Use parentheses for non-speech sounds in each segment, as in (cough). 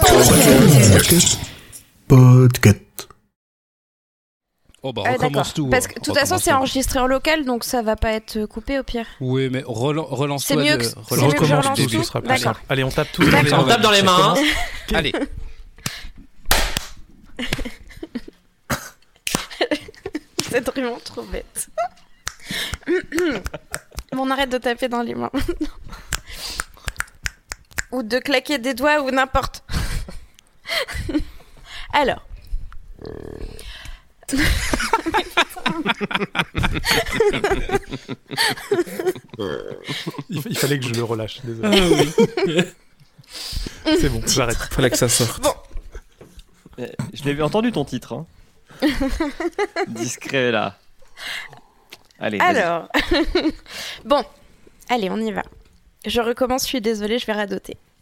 Podcast. Podcast. Oh bah Ah, recommence d'accord. tout. Parce hein. que de toute façon, c'est enregistré en local, donc ça va pas être coupé au pire. tout. Oui, mais relan- relance-toi. C'est mieux de- que- c'est relance- mieux que je Recommence relance tout, tout ce sera plus D'accord. simple. Allez, on tape tous. D'accord. dans les On tape dans les mains. hein. Allez. (laughs) C'est vraiment trop bête. (coughs) bon, on arrête de taper dans les mains. ou de claquer des doigts ou n'importe. (laughs) Alors. Il, il fallait que je le relâche, désolé. C'est bon, j'arrête. Fallait que ça sorte. Euh, Je l'avais entendu ton titre. hein. (laughs) Discret là. Allez. Alors. (laughs) bon. Allez, on y va. Je recommence, je suis désolée, je vais radoter.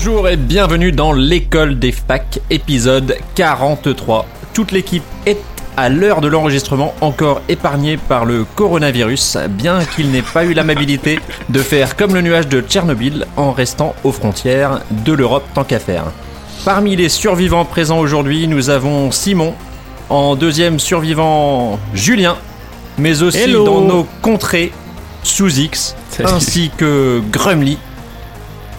Bonjour et bienvenue dans l'école des facs, épisode 43. Toute l'équipe est à l'heure de l'enregistrement encore épargnée par le coronavirus, bien qu'il n'ait pas eu l'amabilité de faire comme le nuage de Tchernobyl en restant aux frontières de l'Europe tant qu'à faire. Parmi les survivants présents aujourd'hui, nous avons Simon, en deuxième survivant Julien, mais aussi Hello. dans nos contrées sous X, Salut. ainsi que Grumly,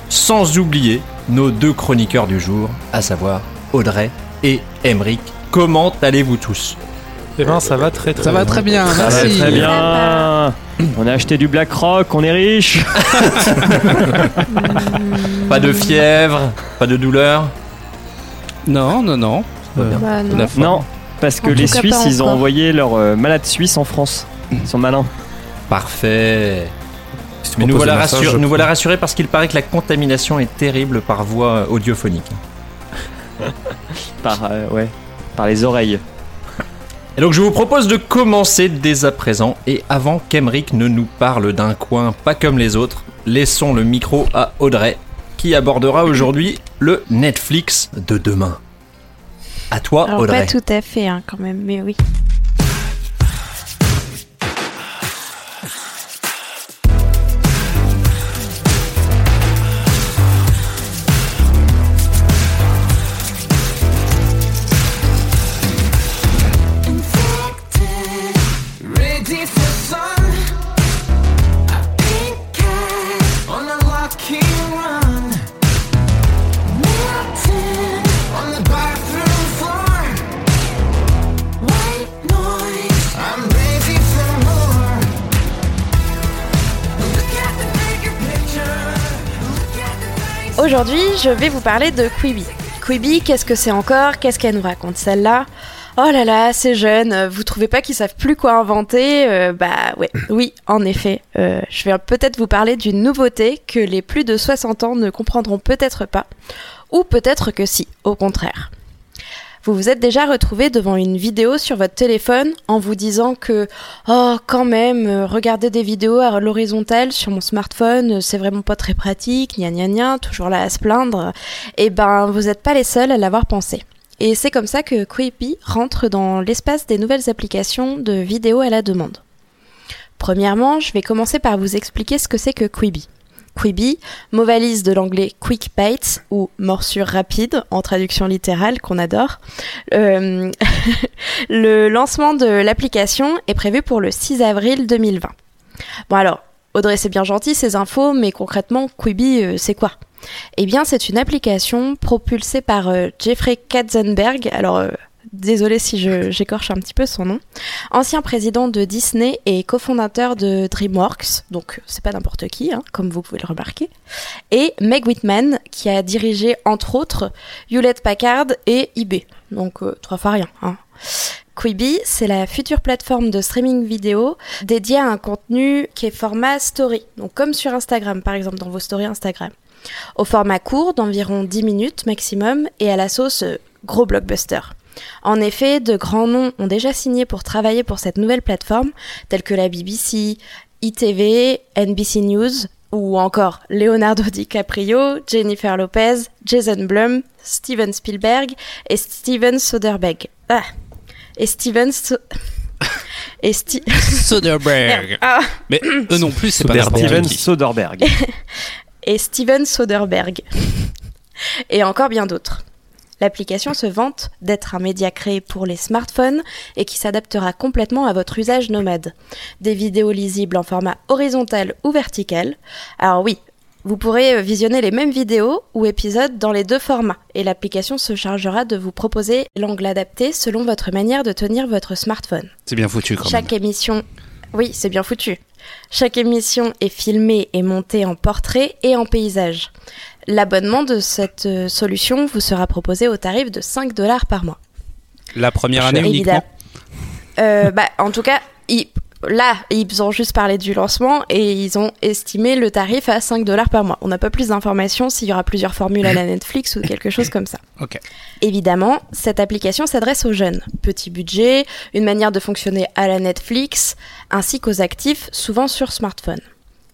sans oublier nos deux chroniqueurs du jour, à savoir Audrey et Emeric. Comment allez-vous tous? Eh ben, ça va très très Ça va très bien, Ça va merci. très bien. On a acheté du BlackRock, on est riche. (laughs) Pas de fièvre, pas de douleur? Non, non, non. Euh, Bah, non. parce que En les Suisses, ils ont envoyé leurs euh, malades suisses en France. Ils sont malins. Parfait. Si Mais nous voilà rassurés parce qu'il paraît que la contamination est terrible par voie audiophonique. (laughs) Par, euh, ouais, par les oreilles. Et donc je vous propose de commencer dès à présent et avant qu'Emeric ne nous parle d'un coin pas comme les autres, laissons le micro à Audrey qui abordera aujourd'hui le Netflix de demain. À toi Alors, Audrey. pas tout à fait, hein, quand même, mais oui. Aujourd'hui, je vais vous parler de Quibi. Quibi, qu'est-ce que c'est encore? Qu'est-ce qu'elle nous raconte celle-là? Oh là là, c'est jeune, euh, vous trouvez pas qu'ils savent plus quoi inventer Euh, Bah ouais, (clears throat) oui, en effet. Euh, je vais peut-être vous parler d'une nouveauté que les plus de 60 ans ne comprendront peut-être pas, ou peut-être que si, au contraire. Vous vous êtes déjà retrouvé devant une vidéo sur votre téléphone en vous disant que oh quand même regarder des vidéos à l'horizontale sur mon smartphone c'est vraiment pas très pratique gna gna gna toujours là à se plaindre et ben vous n'êtes pas les seuls à l'avoir pensé et c'est comme ça que Quibi rentre dans l'espace des nouvelles applications de vidéos à la demande. Premièrement, je vais commencer par vous expliquer ce que c'est que Quibi. Quibi, mot valise de l'anglais quick bites ou morsure rapide en traduction littérale qu'on adore. Euh, (laughs) le lancement de l'application est prévu pour le 6 avril 2020. Bon alors, Audrey c'est bien gentil ces infos, mais concrètement Quibi euh, c'est quoi? Eh bien c'est une application propulsée par euh, Jeffrey Katzenberg. Alors euh, désolé si j'écorche un petit peu son nom, ancien président de Disney et cofondateur de DreamWorks, donc c'est pas n'importe qui, hein, comme vous pouvez le remarquer, et Meg Whitman, qui a dirigé entre autres Hewlett Packard et eBay, donc trois fois rien. Hein. Quibi, c'est la future plateforme de streaming vidéo dédiée à un contenu qui est format story, donc comme sur Instagram par exemple, dans vos stories Instagram. Au format court d'environ 10 minutes maximum et à la sauce euh, gros blockbuster. En effet, de grands noms ont déjà signé pour travailler pour cette nouvelle plateforme, tels que la BBC, ITV, NBC News ou encore Leonardo DiCaprio, Jennifer Lopez, Jason Blum, Steven Spielberg et Steven Soderbergh. Ah. Et Steven So- (laughs) et Sti- Soderbergh. (laughs) Ah. Mais eux non plus, c'est pas Steven. Soderbergh. (laughs) et Steven Soderbergh. et encore bien d'autres. L'application se vante d'être un média créé pour les smartphones et qui s'adaptera complètement à votre usage nomade. Des vidéos lisibles en format horizontal ou vertical. Alors oui, vous pourrez euh, visionner les mêmes vidéos ou épisodes dans les deux formats et l'application se chargera de vous proposer l'angle adapté selon votre manière de tenir votre smartphone. C'est bien foutu quand même. Chaque émission, oui, c'est bien foutu. Chaque émission est filmée et montée en portrait et en paysage. L'abonnement de cette euh, solution vous sera proposé au tarif de 5 dollars par mois. La première année uniquement? Évidemment. Euh, bah, en tout cas, ils- là, ils ont juste parlé du lancement et ils ont estimé le tarif à 5 dollars par mois. On n'a pas plus d'informations s'il y aura plusieurs formules à la (laughs) Netflix ou quelque chose comme ça. Ok. Évidemment, cette application s'adresse aux jeunes. Petit budget, une manière de fonctionner à la Netflix, ainsi qu'aux actifs, souvent sur smartphone.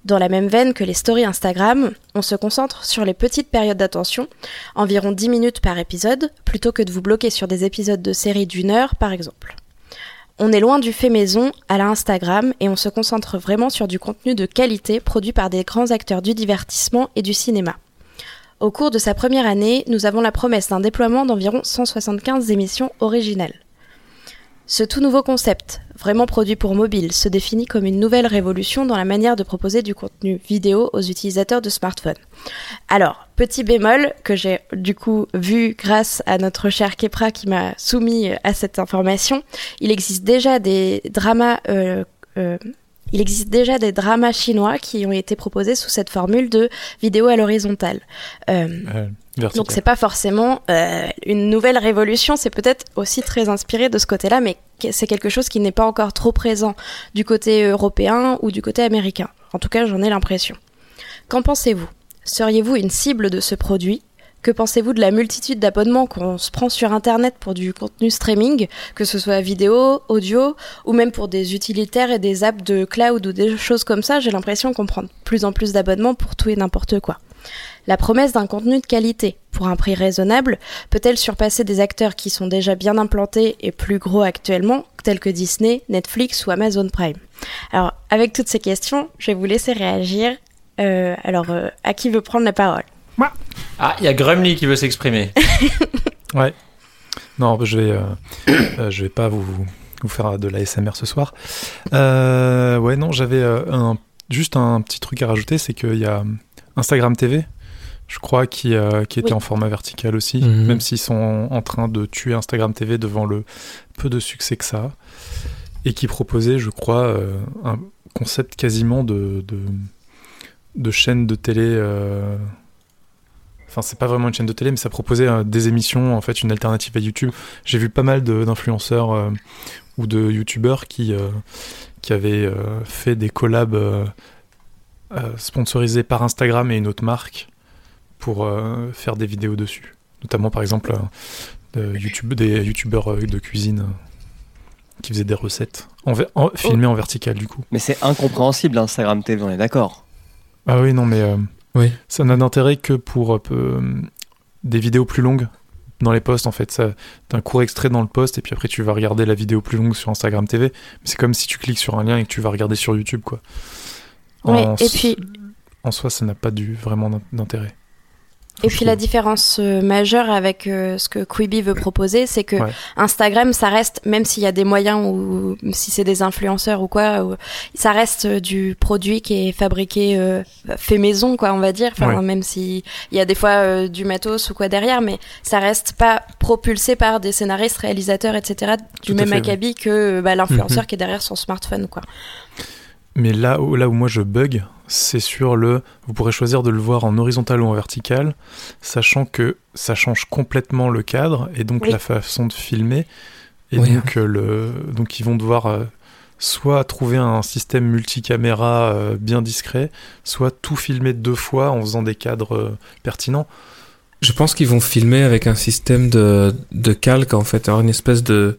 Dans la même veine que les stories Instagram, on se concentre sur les petites périodes d'attention, environ 10 minutes par épisode, plutôt que de vous bloquer sur des épisodes de série d'une heure, par exemple. On est loin du fait maison à la Instagram et on se concentre vraiment sur du contenu de qualité produit par des grands acteurs du divertissement et du cinéma. Au cours de sa première année, nous avons la promesse d'un déploiement d'environ 175 émissions originales. Ce tout nouveau concept, vraiment produit pour mobile, se définit comme une nouvelle révolution dans la manière de proposer du contenu vidéo aux utilisateurs de smartphones. Alors, petit bémol que j'ai du coup vu grâce à notre cher Kepra qui m'a soumis à cette information, il existe déjà des dramas euh, euh, il existe déjà des dramas chinois qui ont été proposés sous cette formule de vidéo à l'horizontale. Euh, donc c'est pas forcément euh, une nouvelle révolution, c'est peut-être aussi très inspiré de ce côté-là, mais c'est quelque chose qui n'est pas encore trop présent du côté européen ou du côté américain. En tout cas, j'en ai l'impression. Qu'en pensez-vous? Seriez-vous une cible de ce produit? Que pensez-vous de la multitude d'abonnements qu'on se prend sur Internet pour du contenu streaming, que ce soit vidéo, audio, ou même pour des utilitaires et des apps de cloud ou des choses comme ça J'ai l'impression qu'on prend de plus en plus d'abonnements pour tout et n'importe quoi. La promesse d'un contenu de qualité, pour un prix raisonnable, peut-elle surpasser des acteurs qui sont déjà bien implantés et plus gros actuellement, tels que Disney, Netflix ou Amazon Prime? Alors, avec toutes ces questions, je vais vous laisser réagir. Euh, alors, euh, à qui veut prendre la parole? Ah, il y a Grumly qui veut s'exprimer. (laughs) Ouais. Non, je vais, euh, (coughs) euh, je vais pas vous, vous faire de l'ASMR ce soir. Euh, ouais, non, j'avais euh, un, juste un petit truc à rajouter, c'est qu'il y a Instagram TV, je crois, qui, euh, qui était Oui. en format vertical aussi, Mhm. même s'ils sont en train de tuer Instagram TV devant le peu de succès que ça a, et qui proposait, je crois, euh, un concept quasiment de, de, de chaîne de télé. Enfin, c'est pas vraiment une chaîne de télé, mais ça proposait euh, des émissions, en fait, une alternative à YouTube. J'ai vu pas mal d'influenceurs euh, ou de YouTubeurs qui, euh, qui avaient fait des collabs sponsorisés par Instagram et une autre marque pour faire des vidéos dessus. Notamment, par exemple, de YouTube, des YouTubeurs de cuisine qui faisaient des recettes en en- filmées en vertical, du coup. Mais c'est incompréhensible Instagram TV, on est d'accord. Ah oui, non, mais euh, Oui. ça n'a d'intérêt que pour euh, peu, des vidéos plus longues dans les posts. En fait, ça, t'as un court extrait dans le post et puis après tu vas regarder la vidéo plus longue sur Instagram TV. Mais c'est comme si tu cliques sur un lien et que tu vas regarder sur YouTube, quoi. Ouais, En et puis- en soi, ça n'a pas du vraiment d'in- d'intérêt. Et puis la différence euh, majeure avec euh, ce que Quibi veut proposer, c'est que Ouais. Instagram, ça reste, même s'il y a des moyens ou si c'est des influenceurs ou quoi, ou- ça reste euh, du produit qui est fabriqué, euh, fait maison, quoi, on va dire. Enfin, Ouais. même s'il y a des fois du matos ou quoi derrière, mais ça reste pas propulsé par des scénaristes, réalisateurs, etc. Du même acabit que bah, l'influenceur Mhm. qui est derrière son smartphone, quoi. Mais là où, là où moi je bug, c'est sur le. Vous pourrez choisir de le voir en horizontal ou en vertical, sachant que ça change complètement le cadre et donc Oui. la façon de filmer. Et Oui. donc, euh, le, donc, ils vont devoir euh, soit trouver un système multicaméra euh, bien discret, soit tout filmer deux fois en faisant des cadres euh, pertinents. Je pense qu'ils vont filmer avec un système de, de calque, en fait, alors une espèce de,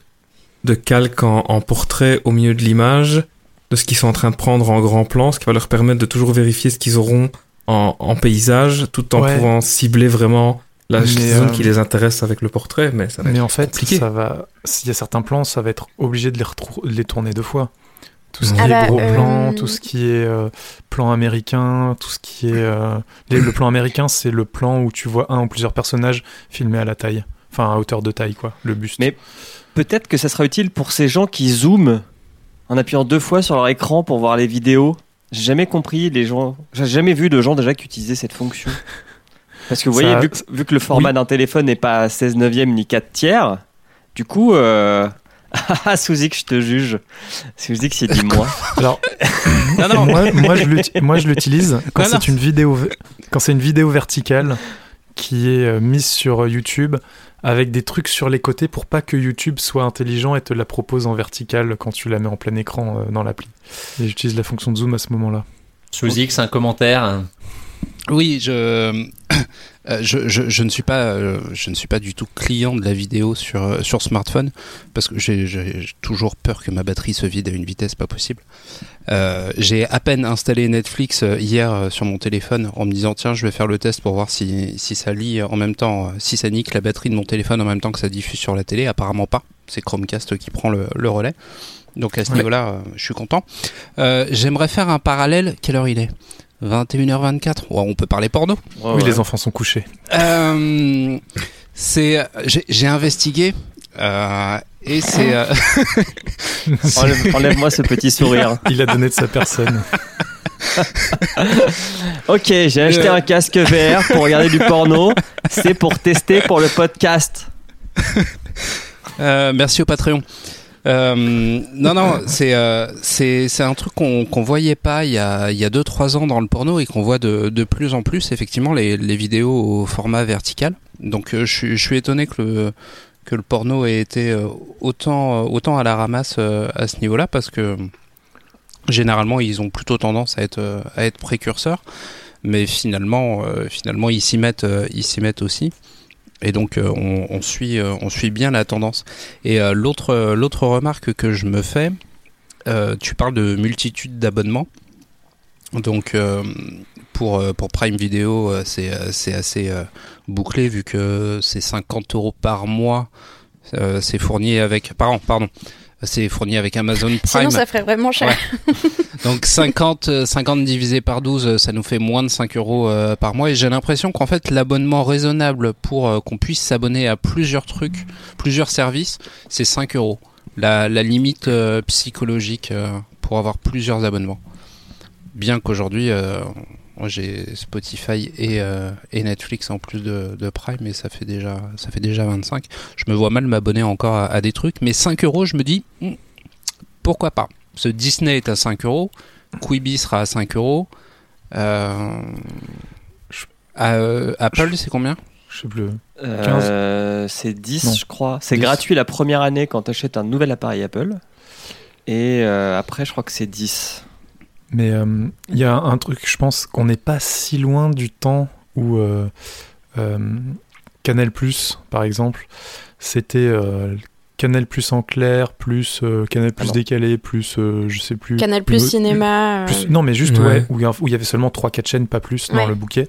de calque en, en portrait au milieu de l'image, de ce qu'ils sont en train de prendre en grand plan, ce qui va leur permettre de toujours vérifier ce qu'ils auront en, en paysage, tout en Ouais. pouvant cibler vraiment la Mais, zone euh, qui les intéresse avec le portrait, mais ça va Mais être en fait, compliqué. ça va. S'il y a certains plans, ça va être obligé de les, retrou- de les tourner deux fois. Tout ce qui Ah est bah, gros euh, plan, tout ce qui est euh, plan américain, tout ce qui est. euh, les- le plan américain, c'est le plan où tu vois un ou plusieurs personnages filmés à la taille. Enfin, à hauteur de taille, quoi. Le buste. Mais- Peut-être que ça sera utile pour ces gens qui zooment en appuyant deux fois sur leur écran pour voir les vidéos. J'ai jamais compris les gens. J'ai jamais vu de gens déjà qui utilisaient cette fonction. (laughs) Parce que vous Ça- voyez, vu, que- vu que le format Oui. d'un téléphone n'est pas 16 neuvième ni 4 tiers, du coup, euh... (laughs) ah, je te juge. Souzik, c'est dit moi. (laughs) Alors, Non, non. moi, moi, je l'utilise quand Non, non. c'est une vidéo, quand c'est une vidéo verticale qui est euh, mise sur euh, YouTube avec des trucs sur les côtés pour pas que YouTube soit intelligent et te la propose en verticale quand tu la mets en plein écran euh, dans l'appli. Et j'utilise la fonction de zoom à ce moment-là. Sous X, un commentaire. Oui, je, (clears throat) euh, je, je, je ne suis pas, euh, je ne suis pas du tout client de la vidéo sur, euh, sur smartphone parce que j'ai toujours peur que ma batterie se vide à une vitesse pas possible. J'ai à peine installé Netflix hier sur mon téléphone en me disant tiens je vais faire le test pour voir si, si ça lit en même temps, si ça nique la batterie de mon téléphone en même temps que ça diffuse sur la télé. Apparemment pas, c'est Chromecast qui prend le, le relais. Donc à ce Ouais. niveau-là, je suis content. J'aimerais faire un parallèle. Quelle heure il est? 21h24. Ouais, on peut parler porno. oui, les enfants sont couchés. Euh, c'est j'ai investigué euh, et c'est euh, (laughs) Enlève- Enlève-moi ce petit sourire. Il a donné de sa personne. (laughs) Ok, j'ai acheté un casque VR pour regarder du porno. C'est pour tester pour le podcast. euh, merci au Patreon. Euh, non non c'est euh, c'est un truc qu'on qu'on voyait pas il y a il y a deux trois ans dans le porno et qu'on voit de de plus en plus effectivement les les vidéos au format vertical. Donc euh, je suis étonné que le que le porno ait été autant autant à la ramasse à ce niveau-là parce que généralement ils ont plutôt tendance à être à être précurseurs mais finalement finalement ils s'y mettent ils s'y mettent aussi et donc euh, on, suit euh, on suit bien la tendance. Et euh, l'autre l'autre remarque que je me fais tu parles de multitude d'abonnements. Donc pour pour Prime Video c'est assez bouclé vu que c'est 50 euros par mois c'est fourni avec par an pardon c'est fourni avec Amazon Prime Sinon, ça ferait vraiment cher. Ouais. (laughs) Donc 50, euh, 50 divisé par 12, euh, ça nous fait moins de 5 euros euh, par mois. Et j'ai l'impression qu'en fait, l'abonnement raisonnable pour euh, qu'on puisse s'abonner à plusieurs trucs, plusieurs services, c'est 5 euros. La, la limite euh, psychologique euh, pour avoir plusieurs abonnements. Bien qu'aujourd'hui, euh, j'ai Spotify et, euh, et Netflix en plus de, de Prime, et ça fait déjà, ça fait déjà 25. Je me vois mal m'abonner encore à, à des trucs, mais 5 euros, je me dis, hmm, pourquoi pas? Ce Disney est à 5 euros, Quibi sera à 5 euros. Euh, euh, Apple, c'est combien? Je sais plus. Euh, c'est 10, Non. je crois. C'est 10. gratuit la première année quand tu achètes un nouvel appareil Apple. Et euh, après, je crois que c'est 10. Mais euh, il y a un truc, je pense qu'on n'est pas si loin du temps où euh, euh, Canal par exemple, c'était euh, Canal en clair, plus euh, Canal Ah non. décalé, plus euh, je sais plus. Canal Plus Cinéma. plus- non, mais juste, Ouais. ouais, où il y avait seulement 3-4 chaînes, pas plus, dans Ouais. le bouquet.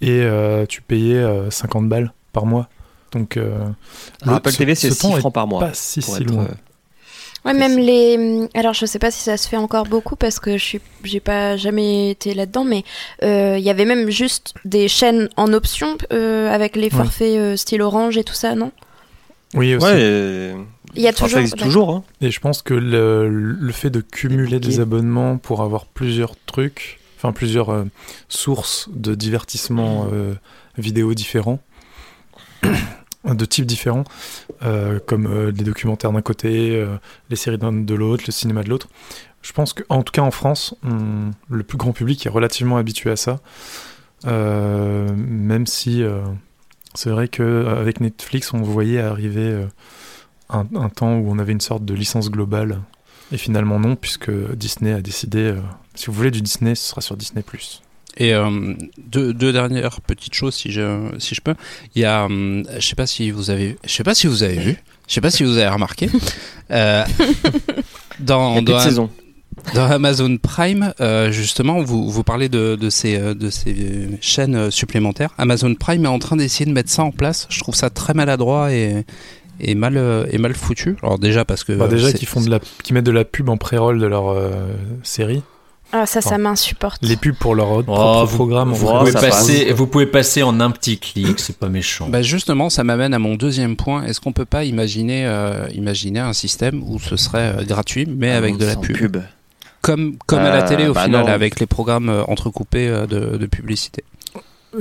Et euh, tu payais euh, 50 balles par mois. Donc, euh, le- Apple ce- TV, c'est ce 6 temps est francs par mois. pas si, si loin. Ouais, même les. Alors, je sais pas si ça se fait encore beaucoup parce que je suis, j'ai pas jamais été là-dedans, mais euh, il y avait même juste des chaînes en option euh, avec les forfaits euh, style Orange et tout ça, non? Oui, aussi. Ouais, Il y a enfin, toujours. ça existe toujours. Hein. Et je pense que le, le fait de cumuler des abonnements pour avoir plusieurs trucs, enfin plusieurs euh, sources de divertissement euh, vidéo différents, de types différents, euh, comme euh, les documentaires d'un côté, euh, les séries de l'autre, le cinéma de l'autre. Je pense qu'en tout cas en France, le plus grand public est relativement habitué à ça, même si c'est vrai qu'avec Netflix, on voyait arriver un, temps où on avait une sorte de licence globale. Et finalement non, puisque Disney a décidé, si vous voulez du Disney, ce sera sur Disney ⁇ Et euh, deux, deux dernières petites choses si je si je peux. Il y a, hum, je sais pas si vous avez, je sais pas si vous avez vu, je sais pas si vous avez remarqué. (laughs) euh, dans, dans, saison. dans Amazon Prime, euh, justement, vous, vous parlez de, de ces, euh, de ces euh, chaînes euh, supplémentaires. Amazon Prime est en train d'essayer de mettre ça en place. Je trouve ça très maladroit et, et, mal, euh, et mal foutu. Alors déjà parce que... Bah, déjà qu'ils font de la, qu'ils mettent de la pub en pré-roll de leur euh, série. Ah, ça, ça m'insupporte. Les pubs pour leur Oh, propre vous, programme. vous pouvez passer, passe. vous pouvez passer en un petit clic, c'est pas méchant. Bah justement, ça m'amène à mon deuxième point. Est-ce qu'on peut pas imaginer, euh, imaginer un système où ce serait euh, gratuit, mais avec de la pub, comme comme à la Euh, télé au bah final, non. avec les programmes euh, entrecoupés euh, de, de publicité.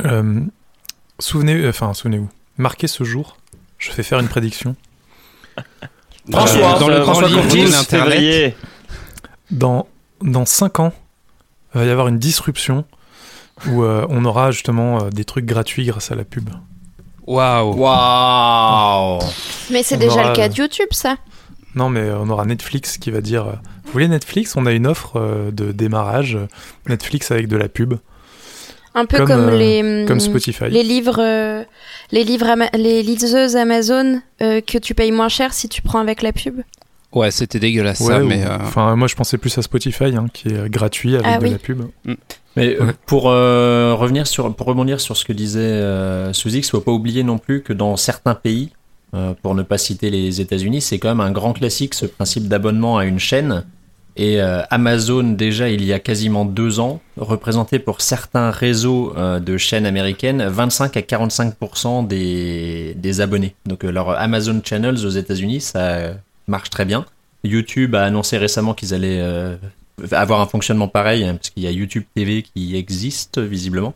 Euh, souvenez, enfin souvenez-vous, marquez ce jour. Je fais faire une prédiction. François, Euh, dans le grand François livre Courtis, de l'internet. Dans dans cinq ans, il va y avoir une disruption où euh, on aura justement euh, des trucs gratuits grâce à la pub. waouh. Waouh Mais c'est On déjà aura, le cas euh, de YouTube, ça. Non, mais euh, on aura Netflix qui va dire euh, Vous voulez Netflix On a une offre euh, de démarrage euh, Netflix avec de la pub, Un peu comme, comme, euh, les, comme hum, Spotify. les livres, euh, les livres, Ama- les liseuses Amazon euh, que tu payes moins cher si tu prends avec la pub. Ouais, c'était dégueulasse Ouais, ça, ou- mais euh, Enfin, moi je pensais plus à Spotify hein, qui est gratuit avec Ah de oui. la pub. Mais euh, Ouais. pour euh, revenir sur, pour rebondir sur ce que disait euh, Suzy, il faut pas oublier non plus que dans certains pays, euh, pour ne pas citer les États-Unis, c'est quand même un grand classique ce principe d'abonnement à une chaîne. Et euh, Amazon déjà il y a quasiment deux ans représentait pour certains réseaux euh, de chaînes américaines 25 à 45 des, des abonnés. Donc euh, leur Amazon Channels aux États-Unis ça marche très bien. YouTube a annoncé récemment qu'ils allaient euh, avoir un fonctionnement pareil, hein, parce qu'il y a YouTube TV qui existe visiblement,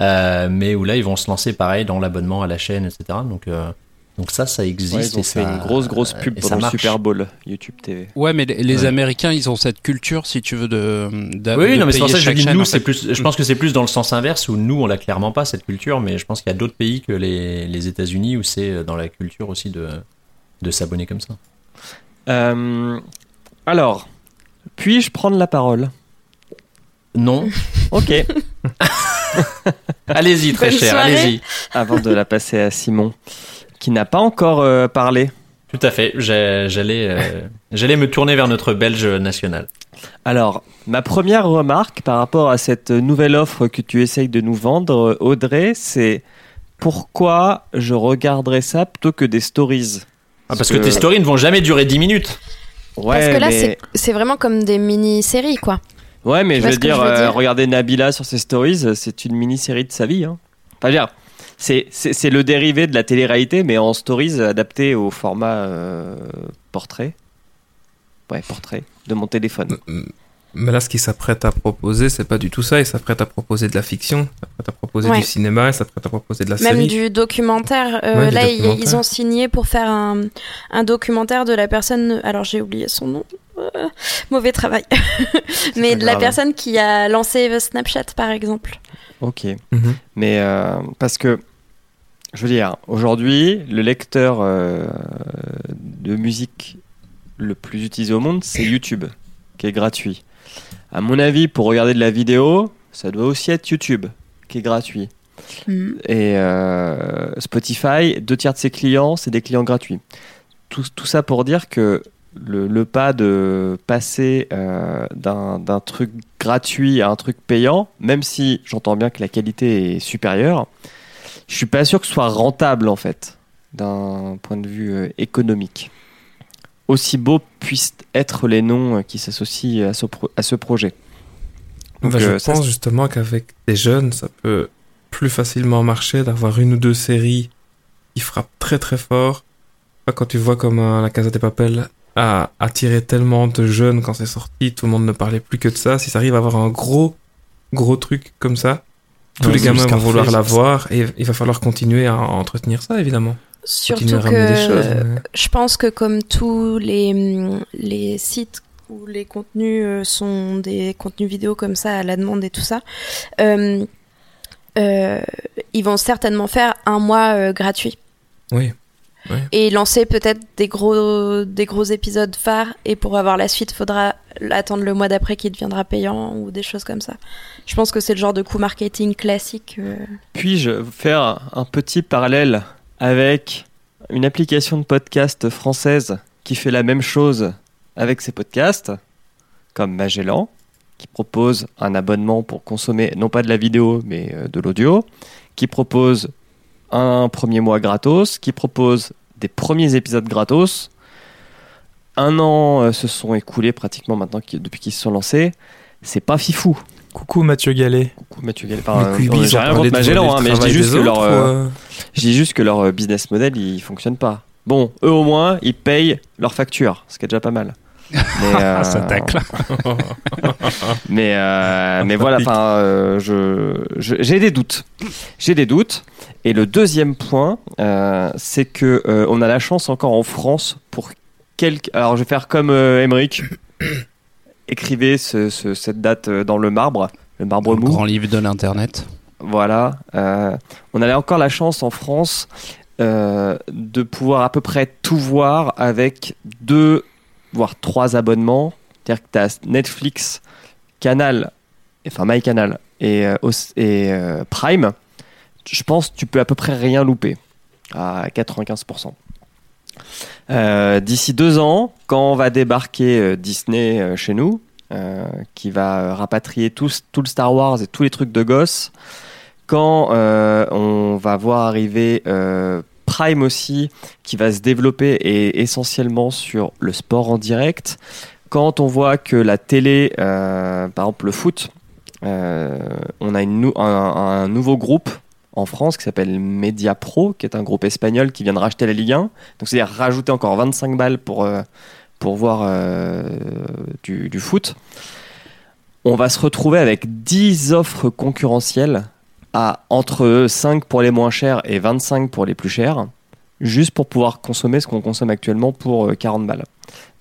Euh, mais où là ils vont se lancer pareil dans l'abonnement à la chaîne, etc. Donc, euh, donc ça, ça existe. Ouais, ils ont et fait ça- une grosse grosse pub pendant le marche. Super Bowl YouTube TV. ouais, mais les, les Ouais. Américains, ils ont cette culture, si tu veux, de. Oui, de non, mais c'est pour ça que je dis chaîne, nous, en c'est fait. plus. Je pense que c'est plus dans le sens inverse où nous, on l'a clairement pas cette culture, mais je pense qu'il y a d'autres pays que les, les États-Unis où c'est dans la culture aussi de de s'abonner comme ça. Euh, alors, puis-je prendre la parole? Non, Ok. (laughs) allez-y, très Bonne cher, soirée. allez-y. Avant de la passer à Simon, qui n'a pas encore euh, parlé. Tout à fait. J'ai- J'allais euh, j'allais me tourner vers notre Belge national. Alors, ma première remarque par rapport à cette nouvelle offre que tu essayes de nous vendre, Audrey, c'est pourquoi je regarderais ça plutôt que des stories? Ah, parce que tes stories ne vont jamais durer 10 minutes. Ouais, Parce que là, mais... c'est- c'est vraiment comme des mini-séries, quoi. Ouais, mais je veux que dire, je veux euh, dire regarder Nabila sur ses stories, euh, c'est une mini-série de sa vie. Hein. Enfin, je veux dire, c'est, c'est, c'est le dérivé de la télé-réalité, mais en stories adapté au format euh, portrait. Ouais, portrait de mon téléphone. Mais là, ce qu'il s'apprête à proposer, c'est pas du tout ça. Il s'apprête à proposer de la fiction, il s'apprête à proposer Ouais. du cinéma, il s'apprête à proposer de la Même série. du documentaire. Euh, Ouais, là, ils- documentaire. ils ont signé pour faire un, un documentaire de la personne. Alors, j'ai oublié son nom. Euh, mauvais travail. (laughs) Mais de la personne qui a lancé Snapchat, par exemple. Ok. Mhm. Mais euh, parce que, je veux dire, aujourd'hui, le lecteur euh, de musique le plus utilisé au monde, c'est YouTube, qui est gratuit. À mon avis, pour regarder de la vidéo, ça doit aussi être YouTube, qui est gratuit. Mhm. Et euh, Spotify, deux tiers de ses clients, c'est des clients gratuits. Tout, tout ça pour dire que le, le pas de passer euh, d'un truc gratuit à un truc payant, même si j'entends bien que la qualité est supérieure, je suis pas sûr que ce soit rentable en fait, d'un point de vue euh, économique. Aussi beaux puissent être les noms euh, qui s'associent à ce, pro- à ce projet. Donc, Bah, je euh, ça, pense justement qu'avec des jeunes, ça peut plus facilement marcher d'avoir une ou deux séries qui frappent très très fort. Quand tu vois comme euh, La Casa des Papel a attiré tellement de jeunes quand c'est sorti, tout le monde ne parlait plus que de ça. Si ça arrive à avoir un gros gros truc comme ça, tous Ouais, les gamins vont vouloir la ça. voir et il va falloir continuer à entretenir ça évidemment. Surtout choses. que mais- je pense que comme tous les, les sites où les contenus euh, sont des contenus vidéo comme ça à la demande et tout ça, euh, euh, ils vont certainement faire un mois euh, gratuit. Oui. Ouais. et lancer peut-être des gros, des gros épisodes phares. Et pour avoir la suite, faudra attendre le mois d'après qui deviendra payant ou des choses comme ça. Je pense que c'est le genre de coup marketing classique. euh. Puis-je faire un petit parallèle avec une application de podcast française qui fait la même chose avec ses podcasts, comme Magellan, qui propose un abonnement pour consommer non pas de la vidéo mais euh, de l'audio, qui propose un premier mois gratos, qui propose des premiers épisodes gratos. Un an euh, se sont écoulés pratiquement maintenant depuis qu'ils se sont lancés. C'est pas fifou. Coucou Mathieu Gallet. Coucou Mathieu Gallet. Euh, ils j'ai rien contre Magellan, hein, mais je dis juste que leur, euh, ou, euh, je dis juste que leur euh, business model il fonctionne pas. Bon, eux au moins ils payent leurs factures, ce qui est déjà pas mal. Mais, (laughs) euh, Ça tacle. (laughs) mais, euh, mais voilà, enfin, euh, je, j'ai des doutes. J'ai des doutes. Et le deuxième point, euh, c'est que euh, on a la chance encore en France pour quelques. Alors, je vais faire comme euh, Emmerich. Écrivez ce- ce- cette date euh, dans le marbre, le marbre Le mou. grand livre de l'internet. Voilà. euh, on a encore la chance en France euh, de pouvoir à peu près tout voir avec deux, voire trois abonnements. C'est-à-dire que tu as Netflix, Canal, enfin MyCanal et, euh, Prime. Je pense que tu peux à peu près rien louper à 95%. Euh, D'ici deux ans, quand va débarquer euh, Disney euh, chez nous, qui va rapatrier tout, tout le Star Wars et tous les trucs de gosse, quand on va voir arriver Prime aussi, qui va se développer et essentiellement sur le sport en direct, quand on voit que la télé, par exemple le foot, on a un nouveau groupe en France qui s'appelle Media Pro, qui est un groupe espagnol qui vient de racheter la Ligue 1. Donc c'est-à-dire rajouter encore 25 balles pour, euh, pour voir euh, du, du foot. On va se retrouver avec 10 offres concurrentielles à entre 5 pour les moins chers et 25 pour les plus chers, juste pour pouvoir consommer ce qu'on consomme actuellement pour euh, 40 balles.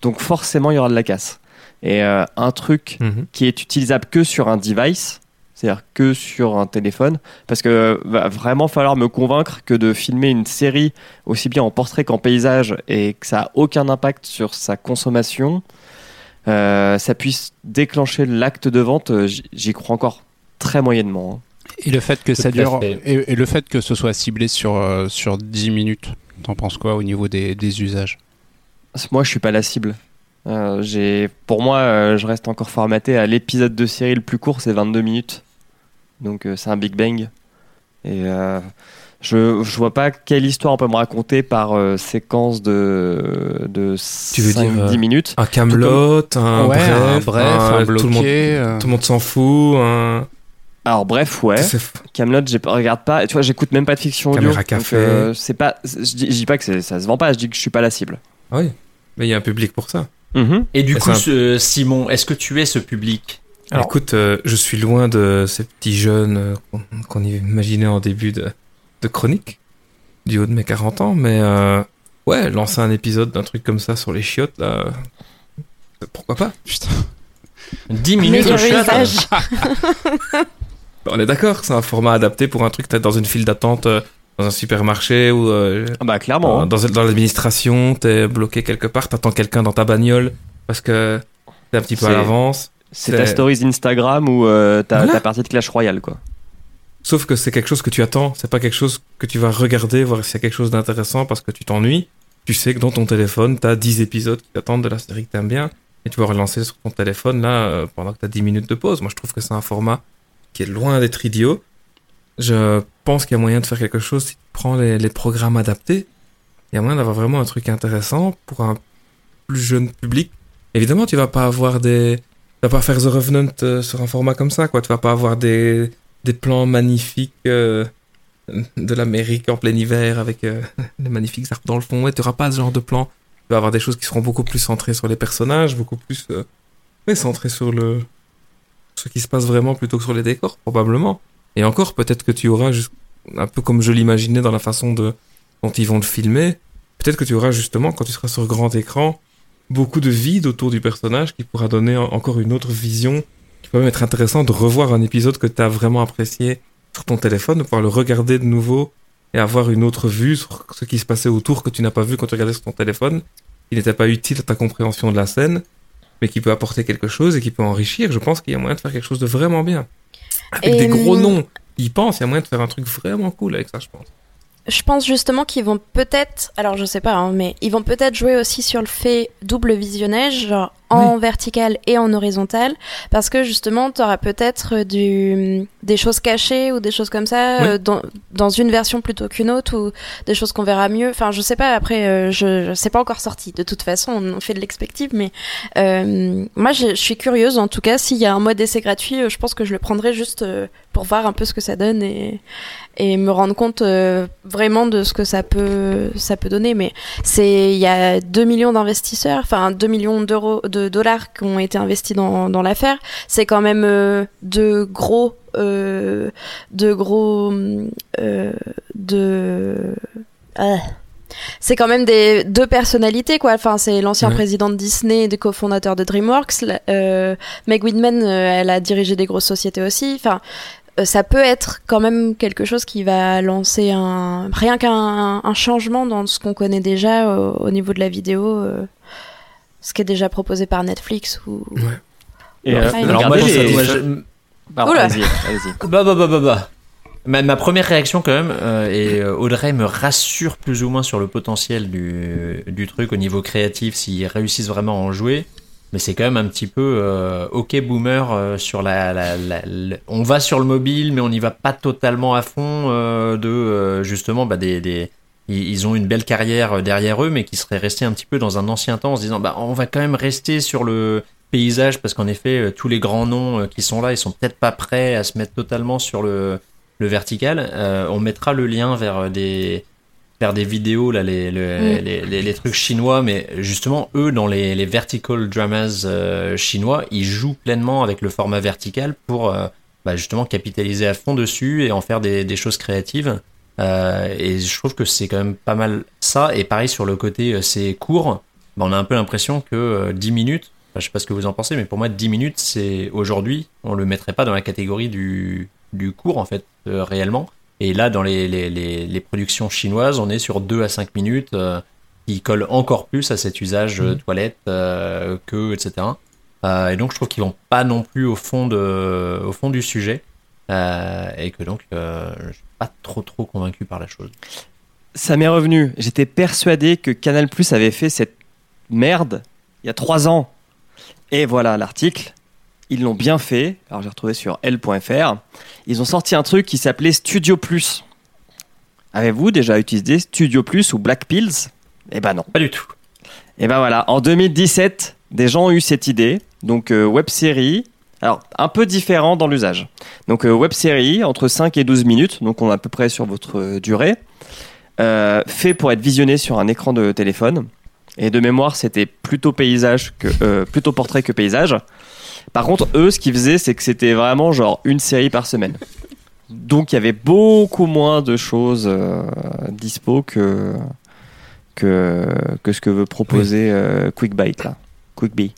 Donc forcément, il y aura de la casse. Et euh, un truc Mhm. qui est utilisable que sur un device, c'est-à-dire que sur un téléphone, parce que euh, va vraiment falloir me convaincre que de filmer une série aussi bien en portrait qu'en paysage et que ça a aucun impact sur sa consommation, euh, ça puisse déclencher l'acte de vente, euh, j'y crois encore très moyennement. hein. Et le fait que ça dure et, et le fait que ce soit ciblé sur euh, sur 10 minutes. T'en penses quoi au niveau des, des usages? Moi, je suis pas la cible. Euh, j'ai, pour moi, euh, je reste encore formaté à l'épisode de série le plus court, c'est 22 minutes. Donc euh, c'est un Big Bang. Et euh, je, je vois pas quelle histoire on peut me raconter par euh, séquence de, de Tu veux 5, dire, euh, 10 minutes. Un Camelot, un Ouais, bref, un bref, un tout le monde- bloqué. euh. Tout le monde s'en fout, un. Alors bref, ouais. Camelot, je regarde pas. Et tu vois, j'écoute même pas de fiction audio. Caméra Donc, café. euh, c'est pas. Je dis, je dis pas que ça se vend pas. Je dis que je suis pas la cible. Oui, mais il y a un public pour ça. Mhm. Et du Et coup, ce- Simon, est-ce que tu es ce public? Alors- Écoute, euh, je suis loin de ces petits jeunes euh, qu'on imaginait en début de, de chronique, du haut de mes 40 ans, mais euh, ouais, lancer un épisode d'un truc comme ça sur les chiottes, là, euh, pourquoi pas? 10 minutes au chat usage. On est d'accord, c'est un format adapté pour un truc peut-être dans une file d'attente euh, dans un supermarché ou euh, Ah bah clairement. dans, dans, dans l'administration, t'es bloqué quelque part, t'attends quelqu'un dans ta bagnole parce que t'es un petit peu à l'avance. C'est ta stories Instagram ou euh, ta, Voilà. ta partie de Clash Royale, quoi? Sauf que c'est quelque chose que tu attends, c'est pas quelque chose que tu vas regarder, voir s'il y a quelque chose d'intéressant parce que tu t'ennuies. Tu sais que dans ton téléphone, t'as 10 épisodes qui t'attendent de la série que t'aimes bien et tu vas relancer sur ton téléphone là euh, pendant que t'as 10 minutes de pause. Moi, je trouve que c'est un format qui est loin d'être idiot. Je pense qu'il y a moyen de faire quelque chose si tu prends les, les programmes adaptés. Il y a moyen d'avoir vraiment un truc intéressant pour un plus jeune public. Évidemment, tu vas pas avoir des. Vas pas faire The Revenant euh, sur un format comme ça, quoi. Tu vas pas avoir des, plans magnifiques euh, de l'Amérique en plein hiver avec euh, (laughs) les magnifiques arbres dans le fond. Tu n'auras pas ce genre de plan. Tu vas avoir des choses qui seront beaucoup plus centrées sur les personnages, beaucoup plus euh, centrées sur le ce qui se passe vraiment plutôt que sur les décors, probablement. Et encore, peut-être que tu auras, juste, un peu comme je l'imaginais dans la façon de, dont ils vont le filmer, peut-être que tu auras justement, quand tu seras sur grand écran, beaucoup de vide autour du personnage qui pourra donner en- encore une autre vision qui peut même être intéressant de revoir un épisode que tu as vraiment apprécié sur ton téléphone, de pouvoir le regarder de nouveau et avoir une autre vue sur ce qui se passait autour que tu n'as pas vu quand tu regardais sur ton téléphone, qui n'était pas utile à ta compréhension de la scène, mais qui peut apporter quelque chose et qui peut enrichir. Je pense qu'il y a moyen de faire quelque chose de vraiment bien. Avec Et, des gros noms. Ils pensent, il y a moyen de faire un truc vraiment cool avec ça, je pense. Je pense justement qu'ils vont peut-être, alors je sais pas, hein, mais ils vont peut-être jouer aussi sur le fait double visionnage, genre en vertical et en horizontal, parce que justement, tu auras peut-être du, des choses cachées ou des choses comme ça Oui. euh, dans, dans une version plutôt qu'une autre ou des choses qu'on verra mieux. Enfin, je sais pas, après, euh, je, je sais pas encore sorti. De toute façon, on fait de l'expective, mais euh, moi, je, je suis curieuse. En tout cas, s'il y a un mode essai gratuit, euh, je pense que je le prendrai juste euh, pour voir un peu ce que ça donne et, et me rendre compte euh, vraiment de ce que ça peut ça peut donner mais c'est il y a 2 millions d'investisseurs enfin 2 millions d'euros de dollars qui ont été investis dans, dans l'affaire c'est quand même euh, de gros euh, de gros euh, de ah. c'est quand même des deux personnalités quoi enfin c'est l'ancien Ouais. président de Disney et des cofondateurs de DreamWorks euh, Meg Whitman euh, elle a dirigé des grosses sociétés aussi enfin euh, ça peut être quand même quelque chose qui va lancer un rien qu'un un changement dans ce qu'on connaît déjà au, au niveau de la vidéo euh, ce qui est déjà proposé par Netflix ou Et, euh, Ouais, Alors regardez moi, les- moi, je- Pardon, Oula. allez-y, allez-y. (laughs) Bah bah bah bah bah. Ma, ma première réaction quand même, euh, et euh, Audrey me rassure plus ou moins sur le potentiel du, du truc au niveau créatif s'ils réussissent vraiment à en jouer. Mais c'est quand même un petit peu euh, ok boomer euh, sur la, On va sur le mobile, mais on n'y va pas totalement à fond euh, de justement bah, des, ils ont une belle carrière derrière eux, mais qui seraient restés un petit peu dans un ancien temps en se disant bah on va quand même rester sur le paysage parce qu'en effet tous les grands noms qui sont là ils sont peut-être pas prêts à se mettre totalement sur le, vertical. On mettra le lien vers des vers des vidéos là les, Mm. les, les, trucs chinois mais justement eux dans les, vertical dramas euh, chinois ils jouent pleinement avec le format vertical pour euh, bah, justement capitaliser à fond dessus et en faire des, des choses créatives Euh, et je trouve que c'est quand même pas mal ça et pareil sur le côté c'est court bah, on a un peu l'impression que euh, 10 minutes Enfin, je sais pas ce que vous en pensez, mais pour moi, 10 minutes, c'est aujourd'hui, on le mettrait pas dans la catégorie du, du court, en fait, euh, réellement. Et là, dans les, les, les, les productions chinoises, on est sur 2 à 5 minutes, euh, qui collent encore plus à cet usage euh, toilette euh, que, etc. Et donc, je trouve qu'ils vont pas non plus au fond, de, au fond du sujet. Et que donc, je suis pas trop, trop convaincu par la chose. Ça m'est revenu. J'étais persuadé que Canal Plus avait fait cette merde il y a trois ans. Et voilà l'article. Ils l'ont bien fait. Alors j'ai retrouvé sur L.fr. Ils ont sorti un truc qui s'appelait Studio Plus. Avez-vous déjà utilisé Studio Plus ou Black Pills? Eh ben non. Pas du tout. Et ben voilà, en 2017, des gens ont eu cette idée. Donc euh, web série, alors un peu différent dans l'usage. Donc euh, web série entre 5 et 12 minutes, donc on est à peu près sur votre euh, durée, euh, fait pour être visionné sur un écran de téléphone. Et de mémoire, c'était plutôt paysage que euh, plutôt portrait que paysage. Par contre, eux, ce qu'ils faisaient, c'est que c'était vraiment genre une série par semaine. Donc il y avait beaucoup moins de choses euh, dispo que que, que ce que veut proposer euh, QuickBite là. QuickBee.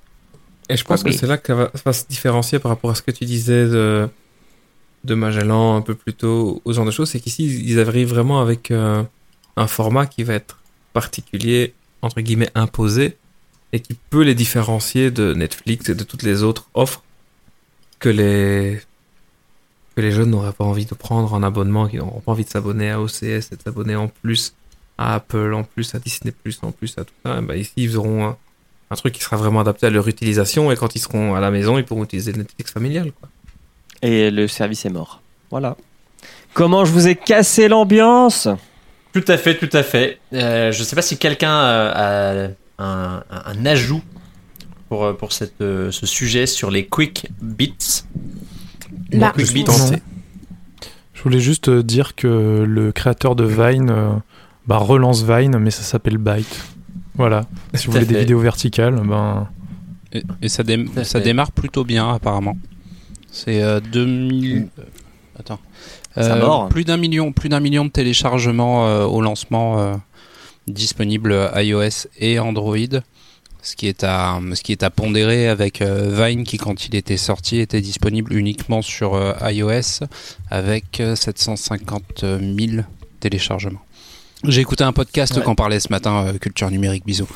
Et je pense que c'est là que ça va, ça va se différencier par rapport à ce que tu disais de, de Magellan un peu plus tôt, aux genre de choses, c'est qu'ici, ils arrivent vraiment avec euh, un format qui va être particulier, entre guillemets, imposé, et qui peut les différencier de Netflix et de toutes les autres offres que les, que les jeunes n'auraient pas envie de prendre en abonnement, qui n'auront pas envie de s'abonner à OCS et de s'abonner en plus à Apple, en plus à Disney+, en plus à tout ça. Bah, ici, ils auront un, un truc qui sera vraiment adapté à leur utilisation et quand ils seront à la maison, ils pourront utiliser le Netflix familial. Quoi. Et le service est mort. Voilà. Comment je vous ai cassé l'ambiance? Tout à fait, tout à fait. Euh, je sais pas si quelqu'un euh, a un, ajout pour, euh, pour cette, euh, ce sujet sur les quick bits. Là. Quick Je suis bits. tenté. Je voulais juste euh, dire que le créateur de Vine euh, bah, relance Vine, mais ça s'appelle Byte. Voilà. Si vous voulez des vidéos verticales, ben. Et, et ça, dé- ça démarre plutôt bien, apparemment. C'est euh, 2000. euh, Attends. Plus d'un million, plus d'un million de téléchargements euh, au lancement euh, disponibles iOS et Android. Ce qui est à, ce qui est à pondérer avec euh, Vine qui, quand il était sorti, était disponible uniquement sur euh, iOS avec euh, 750 000 téléchargement. J'ai écouté un podcast Ouais. qui en parlait ce matin, euh, Culture Numérique, bisous.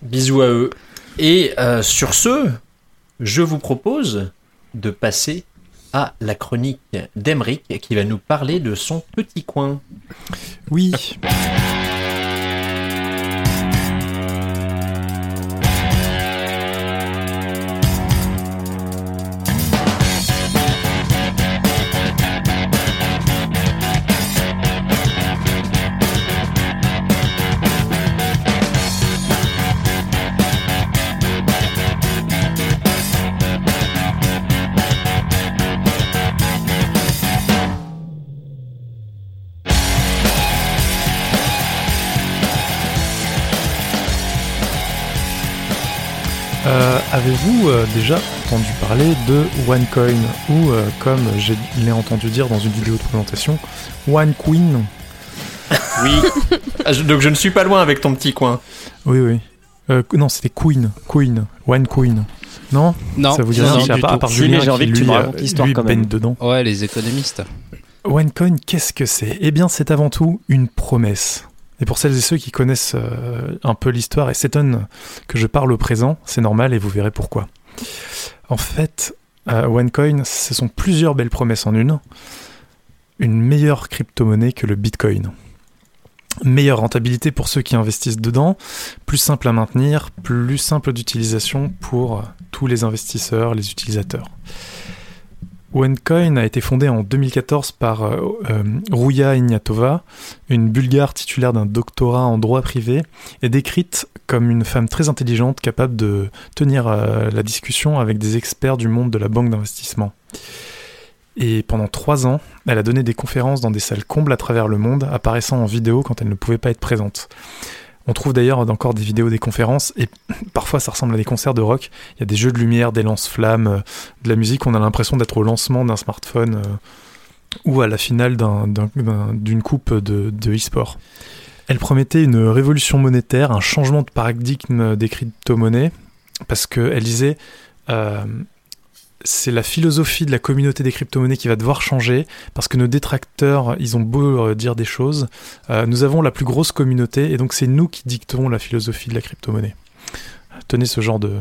Bisous à eux. Et euh, sur ce, je vous propose de passer à la chronique d'Emeric qui va nous parler de son petit coin. Oui. Avez-vous euh, déjà entendu parler de OneCoin ou, euh, comme je l'ai entendu dire dans une vidéo de présentation, OneQueen? Oui. Ah, donc je ne suis pas loin avec ton petit coin. Oui, oui. Euh, non, c'était Queen. Queen. OneQueen. Non? Non, Ça vous dit non, rien non, part, à part Julien mais j'ai envie qui, que tu lui, me racontes l'histoire quand même. dedans. Ouais, les économistes. OneCoin, qu'est-ce que c'est? Eh bien, c'est avant tout une promesse. Et pour celles et ceux qui connaissent euh, un peu l'histoire et s'étonnent que je parle au présent, c'est normal et vous verrez pourquoi. En fait, euh, OneCoin, ce sont plusieurs belles promesses en une. Une meilleure crypto-monnaie que le Bitcoin. Meilleure rentabilité pour ceux qui investissent dedans, plus simple à maintenir, plus simple d'utilisation pour tous les investisseurs, les utilisateurs. OneCoin a été fondé en 2014 par euh, euh, Rouya Ignatova, une bulgare titulaire d'un doctorat en droit privé et décrite comme une femme très intelligente capable de tenir euh, la discussion avec des experts du monde de la banque d'investissement. Et pendant trois ans, elle a donné des conférences dans des salles combles à travers le monde, apparaissant en vidéo quand elle ne pouvait pas être présente. On trouve d'ailleurs encore des vidéos des conférences et parfois ça ressemble à des concerts de rock. Il y a des jeux de lumière, des lance-flammes, euh, de la musique. On a l'impression d'être au lancement d'un smartphone euh, ou à la finale d'un- d'un- d'un- d'une coupe de, de e-sport. Elle promettait une révolution monétaire, un changement de paradigme des crypto-monnaies, parce qu'elle disait euh, c'est la philosophie de la communauté des crypto-monnaies qui va devoir changer, parce que nos détracteurs, ils ont beau euh, dire des choses, euh, nous avons la plus grosse communauté, et donc c'est nous qui dictons la philosophie de la crypto-monnaie. Tenez ce genre de,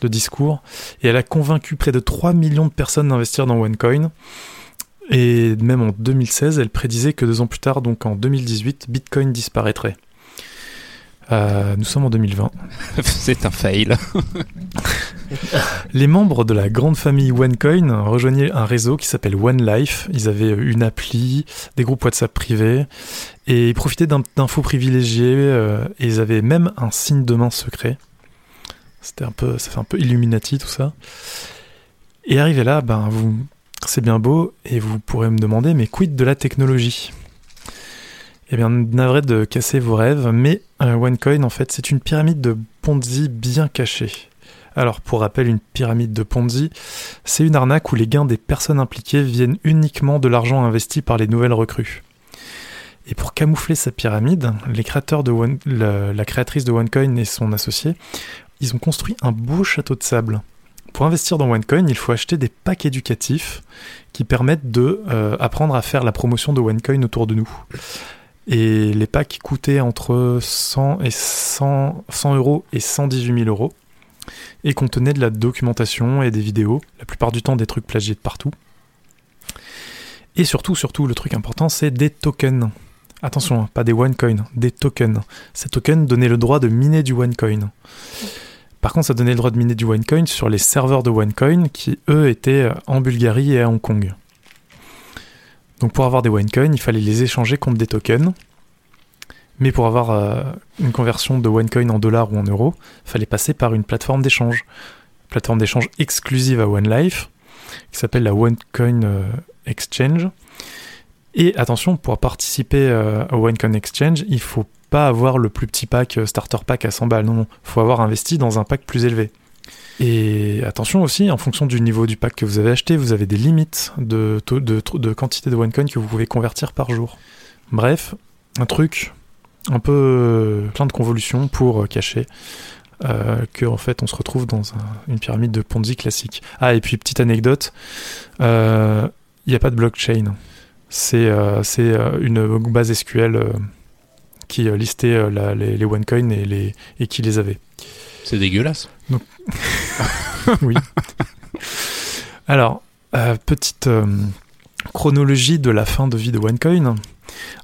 de discours. Et elle a convaincu près de 3 millions de personnes d'investir dans OneCoin. Et même en 2016, elle prédisait que deux ans plus tard, donc en 2018, Bitcoin disparaîtrait. Euh, nous sommes en 2020. (laughs) C'est un fail. Les membres de la grande famille OneCoin rejoignaient un réseau qui s'appelle OneLife. Ils avaient une appli, des groupes WhatsApp privés, et ils profitaient d'infos privilégiées, euh, et ils avaient même un signe de main secret. C'était un peu, ça fait un peu Illuminati tout ça. Et arrivé là, ben vous, c'est bien beau, et vous pourrez me demander, mais quid de la technologie? Eh bien, navré de casser vos rêves, mais euh, OneCoin, en fait, c'est une pyramide de Ponzi bien cachée. Alors, pour rappel, une pyramide de Ponzi, c'est une arnaque où les gains des personnes impliquées viennent uniquement de l'argent investi par les nouvelles recrues. Et pour camoufler sa pyramide, les créateurs de One- la, la créatrice de OneCoin et son associé, ils ont construit un beau château de sable. Pour investir dans OneCoin, il faut acheter des packs éducatifs qui permettent de euh, apprendre à faire la promotion de OneCoin autour de nous. Et les packs coûtaient entre 100 et 100, 100 euros et 118 000 euros et contenait de la documentation et des vidéos, la plupart du temps des trucs plagiés de partout. Et surtout, surtout, le truc important, c'est des tokens. Attention, hein, pas des OneCoin, des tokens. Ces tokens donnaient le droit de miner du OneCoin. Par contre, ça donnait le droit de miner du OneCoin sur les serveurs de OneCoin qui, eux, étaient en Bulgarie et à Hong Kong. Donc pour avoir des OneCoin, il fallait les échanger contre des tokens. Mais pour avoir euh, une conversion de OneCoin en dollars ou en euros, il fallait passer par une plateforme d'échange. Plateforme d'échange exclusive à OneLife, qui s'appelle la OneCoin euh, Exchange. Et attention, pour participer euh, au OneCoin Exchange, il faut pas avoir le plus petit pack, euh, starter pack à 100 balles. Non, non, il faut avoir investi dans un pack plus élevé. Et attention aussi, en fonction du niveau du pack que vous avez acheté, vous avez des limites de, taux- de, de quantité de OneCoin que vous pouvez convertir par jour. Bref, un truc un peu euh, plein de convolutions pour euh, cacher euh, que en fait on se retrouve dans un- une pyramide de Ponzi classique. Ah et puis petite anecdote, il n'y a pas de blockchain. C'est euh, euh, une base SQL euh, qui euh, listait euh, la- les, les OneCoin et qui les avait. C'est dégueulasse. (laughs) oui. Alors, euh, petite euh, chronologie de la fin de vie de OneCoin.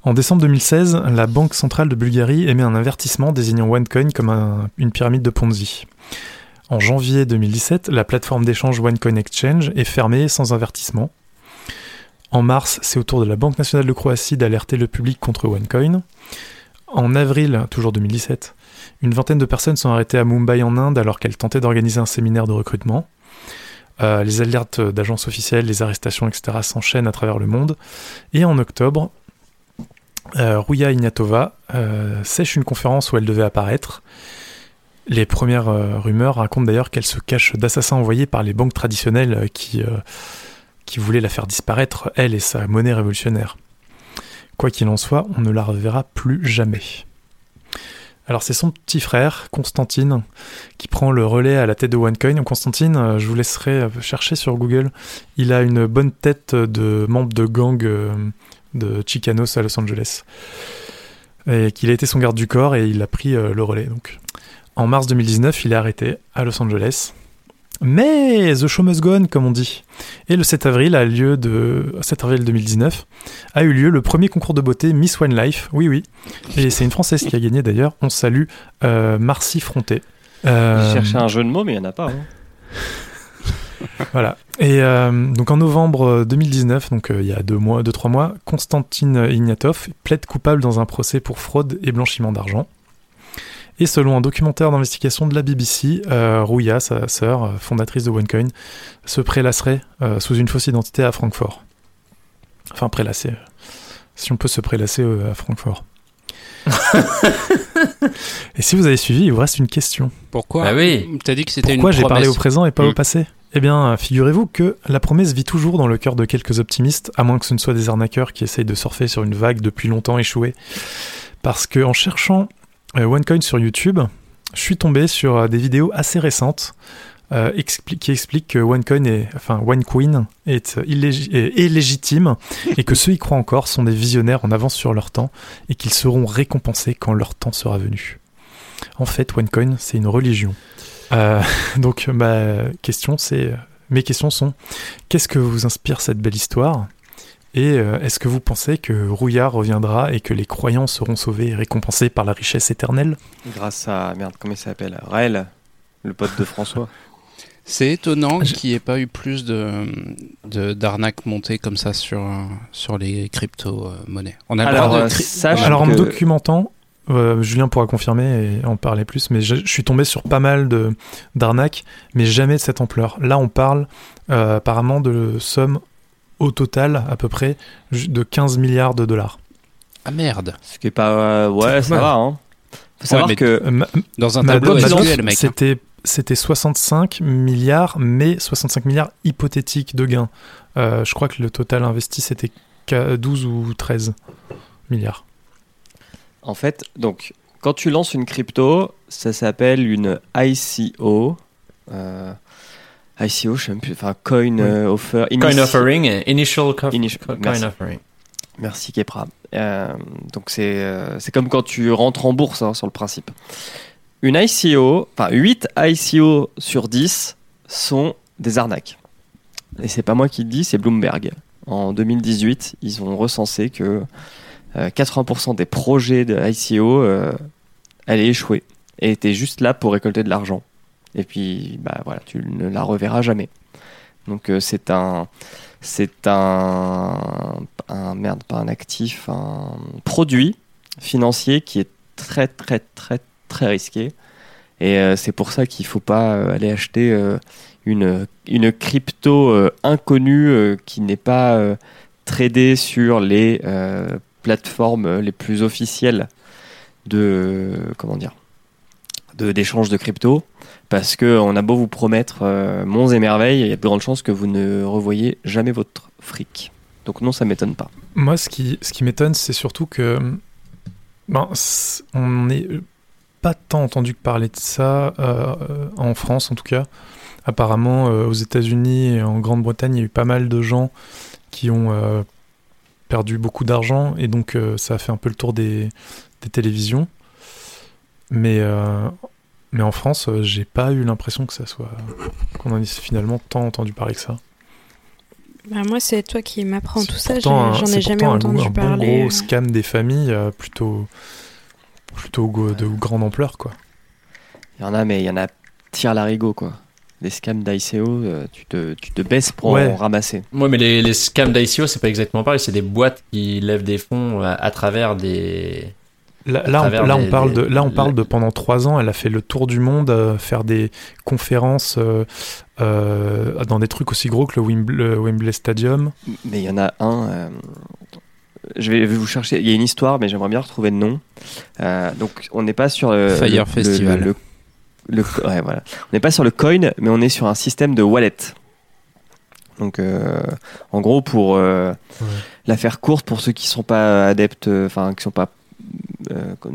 En décembre 2016, la Banque centrale de Bulgarie émet un avertissement désignant OneCoin comme un- une pyramide de Ponzi. En janvier 2017, la plateforme d'échange OneCoin Exchange est fermée sans avertissement. En mars, c'est au tour de la Banque nationale de Croatie d'alerter le public contre OneCoin. En avril, toujours 2017, une vingtaine de personnes sont arrêtées à Mumbai en Inde alors qu'elles tentaient d'organiser un séminaire de recrutement. Euh, les alertes d'agences officielles, les arrestations, etc. s'enchaînent à travers le monde. Et en octobre, euh, Rouya Ignatova euh, sèche une conférence où elle devait apparaître. Les premières rumeurs racontent d'ailleurs qu'elle se cache d'assassins envoyés par les banques traditionnelles qui voulaient la faire disparaître, elle et sa monnaie révolutionnaire. Quoi qu'il en soit, on ne la reverra plus jamais. Alors c'est son petit frère, Constantine, qui prend le relais à la tête de OneCoin. Constantine, euh, je vous laisserai euh, chercher sur Google. Il a une bonne tête de membre de gang euh, de Chicanos à Los Angeles. Et qu'il a été son garde du corps et il a pris le relais. En mars 2019, il est arrêté à Los Angeles. Mais The Show Must Go On, comme on dit. Et le 7 avril, a lieu de 7 avril 2019, a eu lieu le premier concours de beauté Miss One Life. Oui, oui. Et c'est une Française qui a gagné d'ailleurs. On salue euh, Marcy Fronté. Euh, cherché un jeu de mots, mais il n'y en a pas. hein. (laughs) voilà. Et euh, donc en novembre 2019, donc euh, il y a deux mois, deux trois mois, Konstantin Ignatov plaide coupable dans un procès pour fraude et blanchiment d'argent. Et selon un documentaire d'investigation de la BBC, euh, Rouya, sa sœur, euh, fondatrice de OneCoin, se prélasserait euh, sous une fausse identité à Francfort. Enfin, prélasser. euh, Si on peut se prélasser euh, à Francfort. (laughs) et si vous avez suivi, il vous reste une question. Pourquoi Bah oui. T'as dit que c'était une Pourquoi j'ai parlé au présent et pas au Mm. passé? Eh bien, figurez-vous que la promesse vit toujours dans le cœur de quelques optimistes, à moins que ce ne soit des arnaqueurs qui essayent de surfer sur une vague depuis longtemps échouée. Parce que en cherchant OneCoin sur YouTube, je suis tombé sur euh, des vidéos assez récentes euh, expli- qui expliquent que OneCoin est, enfin OneCoin est, euh, illég- est- est légitime (laughs) et que ceux y croient encore sont des visionnaires en avance sur leur temps et qu'ils seront récompensés quand leur temps sera venu. En fait, OneCoin, c'est une religion. Euh, (laughs) donc ma question c'est mes questions sont qu'est-ce que vous inspire cette belle histoire? Et euh, est-ce que vous pensez que Rouillard reviendra et que les croyants seront sauvés et récompensés par la richesse éternelle? Grâce à. Merde, comment il s'appelle? Raël, le pote de François. (laughs) C'est étonnant Je- qu'il n'y ait pas eu plus de de- d'arnaques montées comme ça sur, sur les crypto-monnaies. On a Alors, de euh, cri- sache Alors en me documentant, euh, Julien pourra confirmer et en parler plus, mais je, je suis tombé sur pas mal de d'arnaques, mais jamais de cette ampleur. Là on parle euh, apparemment de sommes au total à peu près de 15 milliards de dollars. Ah merde Ce qui est pas. euh, ouais, ça va, hein. Faut savoir que. Euh, ma- Dans un tableau ma- SQL, mec. hein. C'était c'était 65 milliards, mais 65 milliards hypothétiques de gains. Euh, je crois que le total investi c'était qu'à 12 ou 13 milliards. En fait, donc, quand tu lances une crypto, ça s'appelle une ICO. Euh, ICO, je sais même plus. Enfin, Coin euh, Offer. Coin offering, euh, initial co- Initial- co- merci. coin offering. Merci Kepra. Euh, donc c'est euh, comme quand tu rentres en bourse hein, sur le principe. Une ICO, enfin 8 ICO sur 10 sont des arnaques. Et c'est pas moi qui le dis, c'est Bloomberg. En 2018, ils ont recensé que euh, 80% des projets de ICO euh, allaient échouer et étaient juste là pour récolter de l'argent. Et puis bah voilà, tu ne la reverras jamais. Donc euh, c'est un c'est un, un merde pas un actif un produit financier qui est très très très très risqué et euh, c'est pour ça qu'il faut pas euh, aller acheter une une crypto inconnue qui n'est pas tradée sur les plateformes les plus officielles de comment dire d'échange de crypto parce que on a beau vous promettre euh, monts et merveilles, il y a de grandes chances que vous ne revoyez jamais votre fric. Donc non, ça m'étonne pas. Moi, ce qui, ce qui m'étonne, c'est surtout que. Ben, on n'est pas tant entendu parler de ça, euh, en France en tout cas. Apparemment, euh, aux États-Unis et en Grande-Bretagne, il y a eu pas mal de gens qui ont perdu beaucoup d'argent et donc ça a fait un peu le tour des, des télévisions. Mais, euh, mais en France, euh, j'ai pas eu l'impression que ça soit qu'on en ait finalement tant entendu parler que ça. Bah, moi, c'est toi qui m'apprends tout ça. J'en ai jamais pourtant un- entendu un, parler. bon gros scam des familles euh, plutôt plutôt de grande ampleur quoi. Il y en a, mais il y en a tire l'arigot, quoi. Les scams d'ICO, tu, te, tu te baisses pour Ouais. en ramasser. Ouais, mais les, les scams d'ICO, c'est pas exactement pareil. C'est des boîtes qui lèvent des fonds à, à travers des. Là, là, on, là, parle de, là, on parle de pendant trois ans, elle a fait le tour du monde, euh, faire des conférences euh, euh, dans des trucs aussi gros que le Wimble- le Wembley Stadium. Mais il y en a un. euh, je vais vous chercher. Il y a une histoire, mais j'aimerais bien retrouver le nom. Euh, donc, on n'est pas sur le. Fire le- Festival. Le, le- le- ouais, voilà. On n'est pas sur le coin, mais on est sur un système de wallet. Donc, euh, en gros, pour euh, Ouais. la faire courte, pour ceux qui sont pas adeptes, enfin, qui sont pas,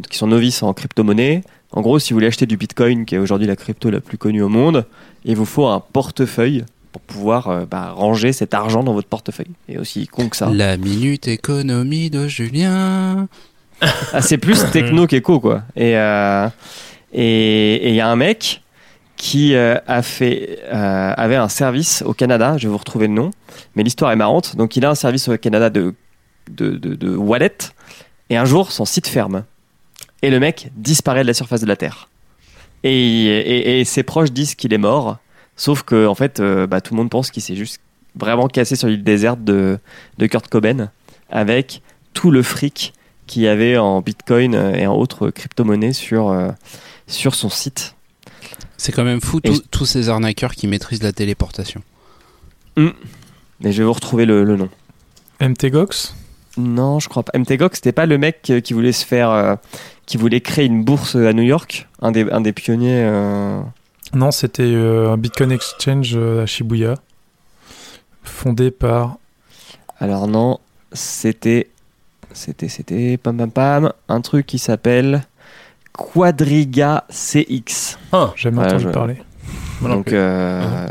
qui sont novices en crypto-monnaie. En gros, si vous voulez acheter du Bitcoin, qui est aujourd'hui la crypto la plus connue au monde, il vous faut un portefeuille pour pouvoir euh, bah, ranger cet argent dans votre portefeuille. Et aussi con que ça. La minute économie de Julien. Ah, c'est plus (laughs) techno qu'éco, quoi. Et euh, et et il y a un mec qui euh, a fait euh, avait un service au Canada. Je vais vous retrouver le nom, mais l'histoire est marrante. Donc, il a un service au Canada de de, de, de wallet. Et un jour, son site ferme. Et le mec disparaît de la surface de la Terre. Et, et, et ses proches disent qu'il est mort. Sauf que, en fait, euh, bah, tout le monde pense qu'il s'est juste vraiment cassé sur l'île déserte de, de Kurt Cobain avec tout le fric qu'il y avait en bitcoin et en autres crypto-monnaies sur, euh, sur son site. C'est quand même fou tous- ces arnaqueurs qui maîtrisent la téléportation. Mais je vais vous retrouver le, le nom. MTGOX Non, je crois pas. MTGOX, c'était pas le mec euh, qui voulait se faire. euh, qui voulait créer une bourse à New York? Un des, un des pionniers. euh, Non, c'était euh, un Bitcoin Exchange euh, à Shibuya, fondé par. Alors non, c'était. C'était, c'était. Pam pam pam. Un truc qui s'appelle. Quadriga CX. Jamais Ouais, entendu je- parler. Donc euh,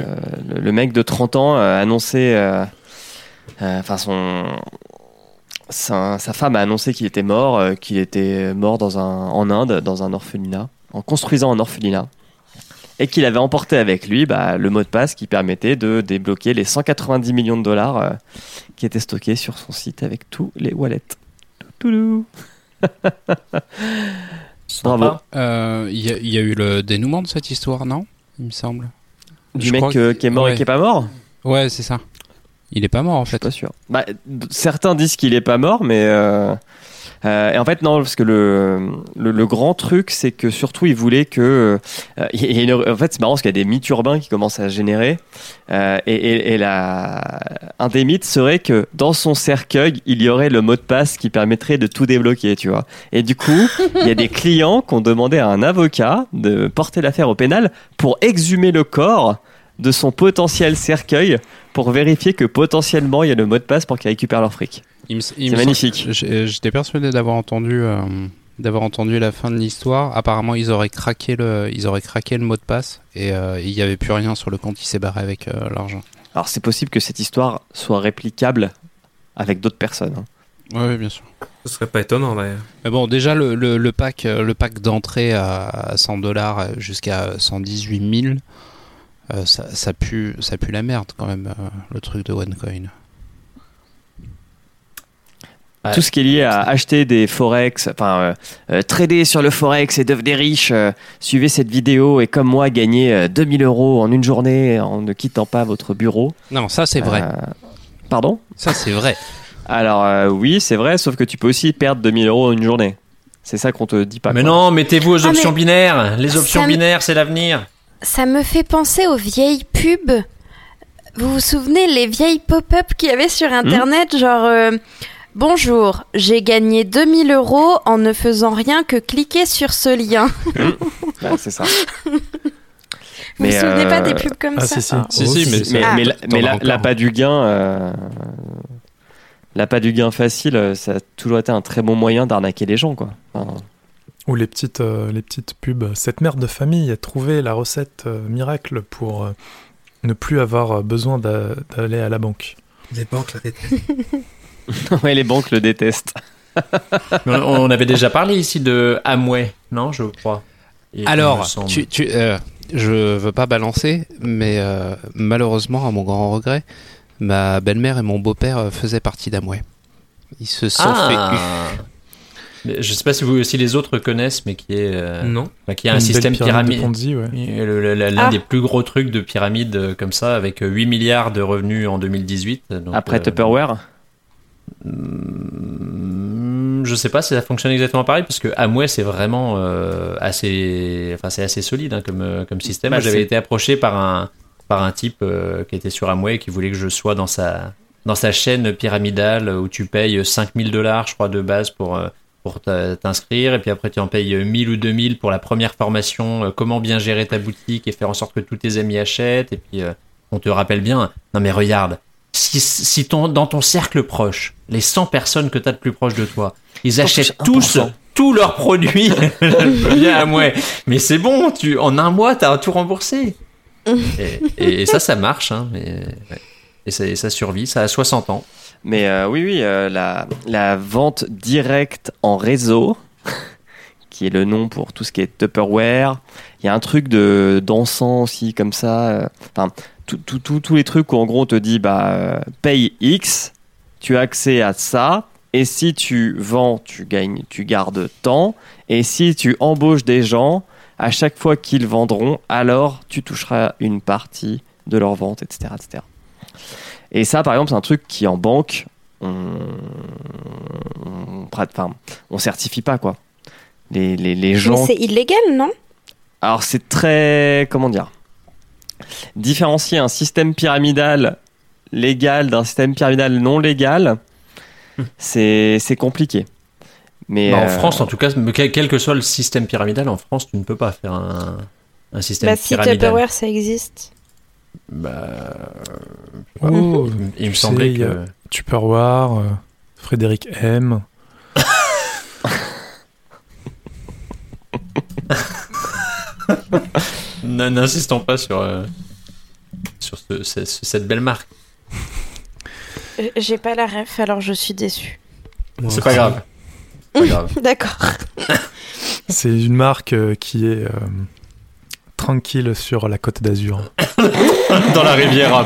le, le mec de 30 ans a annoncé, euh, euh, enfin son, sa, sa femme a annoncé qu'il était mort, euh, qu'il était mort dans un, en Inde, dans un orphelinat, en construisant un orphelinat, et qu'il avait emporté avec lui bah, le mot de passe qui permettait de débloquer les 190 millions de dollars euh, qui étaient stockés sur son site avec tous les wallets. Toutoulou. (laughs) Bravo. Euh, Il y, a- il y a eu le dénouement de cette histoire, non? Il me semble. Du Je mec euh, qui est mort ouais. et qui est pas mort? Ouais, c'est ça. Il est pas mort en Je suis fait. pas sûr. Bah, certains disent qu'il est pas mort, mais euh, euh, et en fait non, parce que le le, le grand truc, c'est que surtout il voulait que euh, y a une- en fait c'est marrant parce qu'il y a des mythes urbains qui commencent à se générer euh, et, et, et la un des mythes serait que dans son cercueil il y aurait le mot de passe qui permettrait de tout débloquer, tu vois. Et du coup il y a des (laughs) clients qui ont demandé à un avocat de porter l'affaire au pénal pour exhumer le corps de son potentiel cercueil pour vérifier que potentiellement il y a le mot de passe pour qu'ils récupèrent leur fric. C'est magnifique. j'ai- J'étais persuadé d'avoir entendu, euh, d'avoir entendu la fin de l'histoire. Apparemment, ils auraient craqué le, ils auraient craqué le mot de passe et euh, il n'y avait plus rien sur le compte. Il s'est barré avec euh, l'argent. Alors c'est possible que cette histoire soit réplicable avec d'autres personnes. hein. Oui, bien sûr. Ce serait pas étonnant d'ailleurs. Mais bon, déjà le, le, le pack, euh, le pack d'entrée à 100 dollars jusqu'à 118 000, euh, ça, ça pue, ça pue la merde quand même. euh, le truc de OneCoin. Ouais. Tout ce qui est lié à acheter des forex, enfin euh, euh, trader sur le forex et devenir riche, euh, suivez cette vidéo et comme moi gagner euh, 2000 euros en une journée en ne quittant pas votre bureau. Non, ça c'est vrai. Euh, pardon? Ça c'est vrai. (laughs) Alors euh, oui c'est vrai, sauf que tu peux aussi perdre 2000 euros en une journée. C'est ça qu'on te dit pas. mais quoi. non, mettez-vous aux Ah, options mais- binaires. Les options Ça binaires, c'est l'avenir. Ça me fait penser aux vieilles pubs. Vous vous souvenez les vieilles pop-up qu'il y avait sur internet genre euh, Bonjour, j'ai gagné 2000 euros en ne faisant rien que cliquer sur ce lien. (laughs) Ouais, c'est ça. Vous Mais, vous souvenez pas euh, des pubs comme Ah, ça si, si. Si, si, mais mais, Ah. mais, la- encore. l'appât du gain, euh, l'appât du gain facile, euh, ça a toujours été un très bon moyen d'arnaquer les gens, quoi. Enfin, Ou les petites, euh, les petites pubs. Cette mère de famille a trouvé la recette euh, miracle pour euh, ne plus avoir besoin d'a- d'aller à la banque. Les banques, la (laughs) ouais, les banques le détestent. (laughs) on, on avait déjà parlé ici de Amway, non, je crois. Et- Alors, tu, tu, euh, je veux pas balancer, mais euh, malheureusement, à mon grand regret, ma belle-mère et mon beau-père faisaient partie d'Amway. Ils se sont fait Ah. Mais Je sais pas si vous si les autres connaissent, mais qui est euh, Non. bah, qui est un Une système pyramide de pyramide. Ponzi, ouais. L'un Ah. des plus gros trucs de pyramide euh, comme ça, avec euh, 8 milliards de revenus en 2018. donc, Après euh, Tupperware Hmm, Je sais pas si ça fonctionne exactement pareil parce que Amway c'est vraiment euh, assez, enfin c'est assez solide hein, comme euh, comme système. Bah, J'avais été approché par un par un type euh, qui était sur Amway et qui voulait que je sois dans sa dans sa chaîne pyramidale où tu payes 5000 dollars je crois de base pour euh, pour t'inscrire et puis après tu en payes 1000 ou 2000 pour la première formation euh, comment bien gérer ta boutique et faire en sorte que tous tes amis achètent et puis euh, on te rappelle bien non mais regarde si, si ton, dans ton cercle proche, les 100 personnes que tu as de plus proche de toi, ils achètent tous 1%. tous leurs produits, (laughs) bien à moi. Mais c'est bon, tu, en un mois, tu as tout remboursé. (laughs) et, et ça, ça marche. Hein, mais, ouais. et, ça, et ça survit, ça a 60 ans. Mais euh, oui, oui, euh, la, vente directe en réseau, (laughs) qui est le nom pour tout ce qui est Tupperware. Il y a un truc de d'encens aussi, comme ça. euh, Enfin, tous les trucs où en gros on te dit, bah, paye X, tu as accès à ça. Et si tu vends, tu gagnes, tu gardes tant. Et si tu embauches des gens, à chaque fois qu'ils vendront, alors tu toucheras une partie de leur vente, etc., etc. Et ça, par exemple, c'est un truc qui en banque, on, on, prête- enfin, on certifie pas quoi. Les, les, les Mais gens. c'est illégal, non? Alors c'est très, comment dire, différencier un système pyramidal légal d'un système pyramidal non légal, c'est c'est compliqué. Mais Bah, en euh, France, en tout cas, quel, que soit le système pyramidal, en France, tu ne peux pas faire un, un système Bah, si pyramidal. Tupperware ça existe. Bah, Oh, il me tu semblait que. a- Tupperware, euh, Frédéric M. (laughs) N'insistons pas sur, euh, sur ce- ce- ce- cette belle marque. Euh, J'ai pas la ref, alors je suis déçue. Moi C'est pas grave. (laughs) Grave. D'accord. C'est une marque euh, qui est euh, tranquille sur la côte d'Azur. (coughs) Dans la Riviera.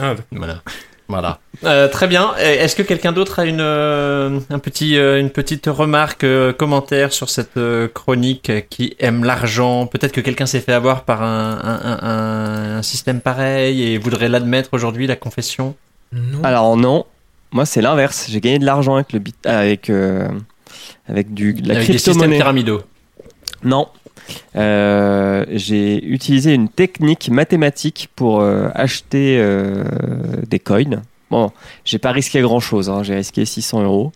Ah, Voilà. Voilà. Euh, très bien. Est-ce que quelqu'un d'autre a une, euh, un petit, euh, une petite remarque, commentaire sur cette chronique qui aime l'argent? Peut-être que quelqu'un s'est fait avoir par un, un- un- un- un système pareil et voudrait l'admettre aujourd'hui, la confession? Non. Alors non, moi c'est l'inverse. J'ai gagné de l'argent avec le bit, avec euh, avec du de la Avec des systèmes crypto-monnaie. pyramidaux. Non. Euh, j'ai utilisé une technique mathématique pour euh, acheter euh, des coins. Bon, j'ai pas risqué grand chose, j'ai risqué 600 euros.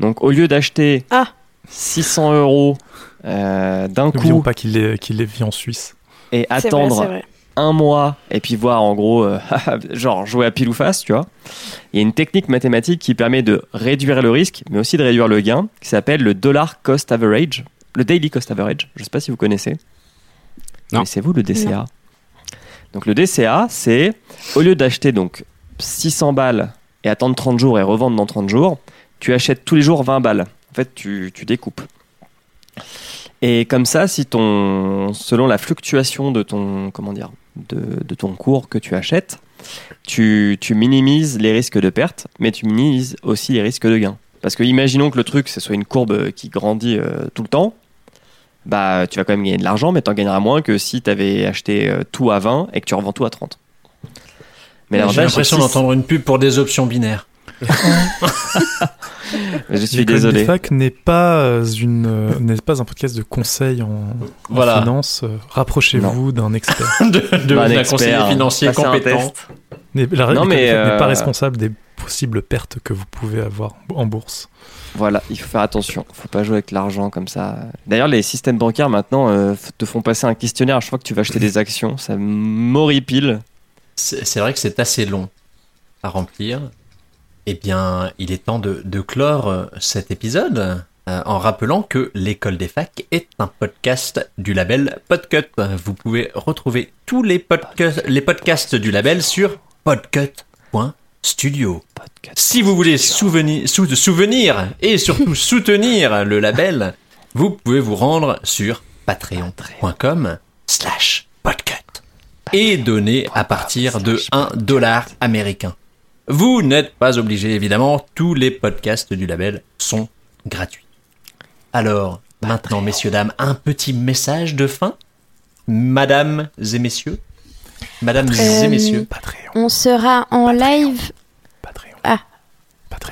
Donc au lieu d'acheter Ah. 600 euros euh, d'un N'oublions coup pas qu'il est vit en Suisse. et vrai, attendre vrai. un mois et puis voir en gros, euh, (laughs) genre jouer à pile ou face, tu vois. Il y a une technique mathématique qui permet de réduire le risque, mais aussi de réduire le gain, qui s'appelle le dollar cost average, le daily cost average. Je sais pas si vous connaissez. Non. Connaissez-vous le DCA Donc le DCA, c'est au lieu d'acheter donc 600 balles et attendre 30 jours et revendre dans 30 jours, tu achètes tous les jours 20 balles. En fait, tu, tu découpes. Et comme ça, si ton, selon la fluctuation de ton, comment dire, de, de ton cours que tu achètes, tu, tu minimises les risques de perte, mais tu minimises aussi les risques de gain. Parce que imaginons que le truc, ce soit une courbe qui grandit euh, tout le temps, bah tu vas quand même gagner de l'argent, mais tu en gagneras moins que si tu avais acheté euh, tout à 20 et que tu revends tout à 30. Mais J'ai l'impression d'entendre une pub pour des options binaires. (laughs) Je suis L'école désolé. facs n'est pas euh, une euh, n'est pas un podcast de conseil en, finance. Euh, Rapprochez-vous d'un expert. (laughs) de, de- un d'un expert, conseiller financier passer compétent. la Non, mais, facs n'est euh, pas responsable des possibles pertes que vous pouvez avoir en bourse. Voilà, il faut faire attention. faut pas jouer avec l'argent comme ça. D'ailleurs, les systèmes bancaires maintenant euh, te font passer un questionnaire à chaque fois que tu vas acheter des actions. Ça m'horripile. C'est vrai que c'est assez long à remplir. Eh bien, il est temps de, de clore euh, cet épisode euh, en rappelant que l'école des facs est un podcast du label Podcut. Vous pouvez retrouver tous les, podca- les podcasts du label sur podcut.fr. Studio. Si vous voulez souvenir, sou- souvenir et surtout (laughs) soutenir le label, vous pouvez vous rendre sur patreon.com slash podcut et donner à partir de 1 dollar américain. Vous n'êtes pas obligé, évidemment, tous les podcasts du label sont gratuits. Alors, maintenant, messieurs, dames, un petit message de fin Madames et messieurs Madames Euh, et messieurs On sera en live. Ah.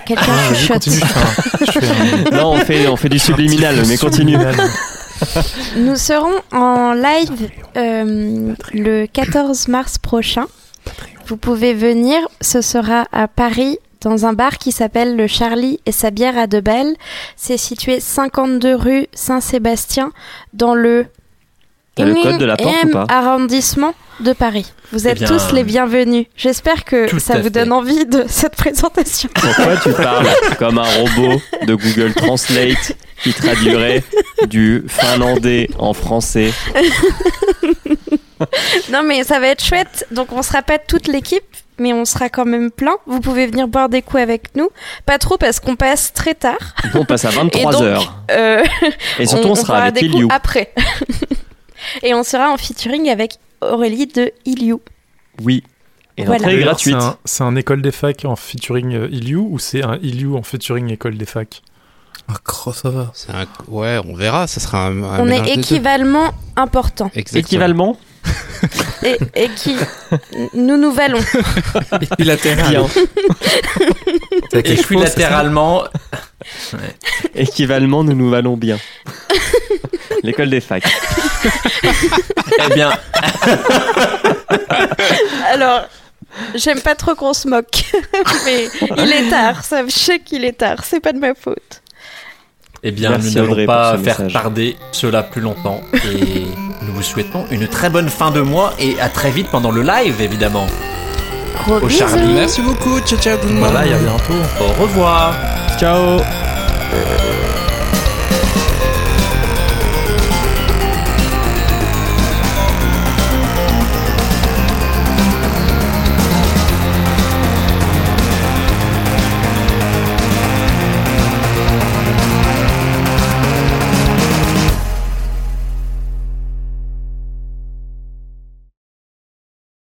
Quelqu'un Ah, continue, je fais un- (laughs) Non, on fait, on fait du subliminal, mais continue. Nous serons en live euh, le 14 mars prochain. Vous pouvez venir, ce sera à Paris dans un bar qui s'appelle le Charlie et sa bière à deux balles. C'est situé 52 rue Saint-Sébastien dans le T'as le code de la porte ou pas arrondissement de Paris. Vous Eh êtes bien, tous les bienvenus. J'espère que ça vous fait. donne envie de (laughs) cette présentation. Pourquoi tu parles comme un robot de Google Translate qui traduirait du finlandais en français (laughs) Non mais ça va être chouette. Donc on sera pas toute l'équipe, mais on sera quand même plein. Vous pouvez venir boire des coups avec nous. Pas trop parce qu'on passe très tard. On passe à (laughs) Et 23 donc, heures. euh, Et surtout, on, sera boira avec des coups après. Et on sera en featuring avec Aurélie de Iliou. Oui. Et Voilà. l'entrée est D'ailleurs, gratuite. C'est un, c'est un école des facs en featuring euh, Iliou ou c'est un Iliou en featuring école des facs? Un crossover. C'est un- Ouais, on verra. Ça sera un, un on est équivalement important. Exactement. Équivalement? (laughs) Et, et qui nous nous valons. (laughs) Bilatéral. Bien. (laughs) C'est quelque chose, Équilatéralement, Équivalement, nous nous valons bien. (laughs) L'école des facs. (laughs) eh bien, (laughs) Alors, j'aime pas trop qu'on se moque. mais il est tard. Sachez qu'il est tard. C'est pas de ma faute. eh bien Merci, nous n'allons pas faire message. tarder cela plus longtemps et nous vous souhaitons une très bonne fin de mois et à très vite pendant le live évidemment. Gros Au bisous. Charlie. Merci beaucoup. Ciao, ciao. tout le monde. Voilà, et à bientôt. Au revoir. Ciao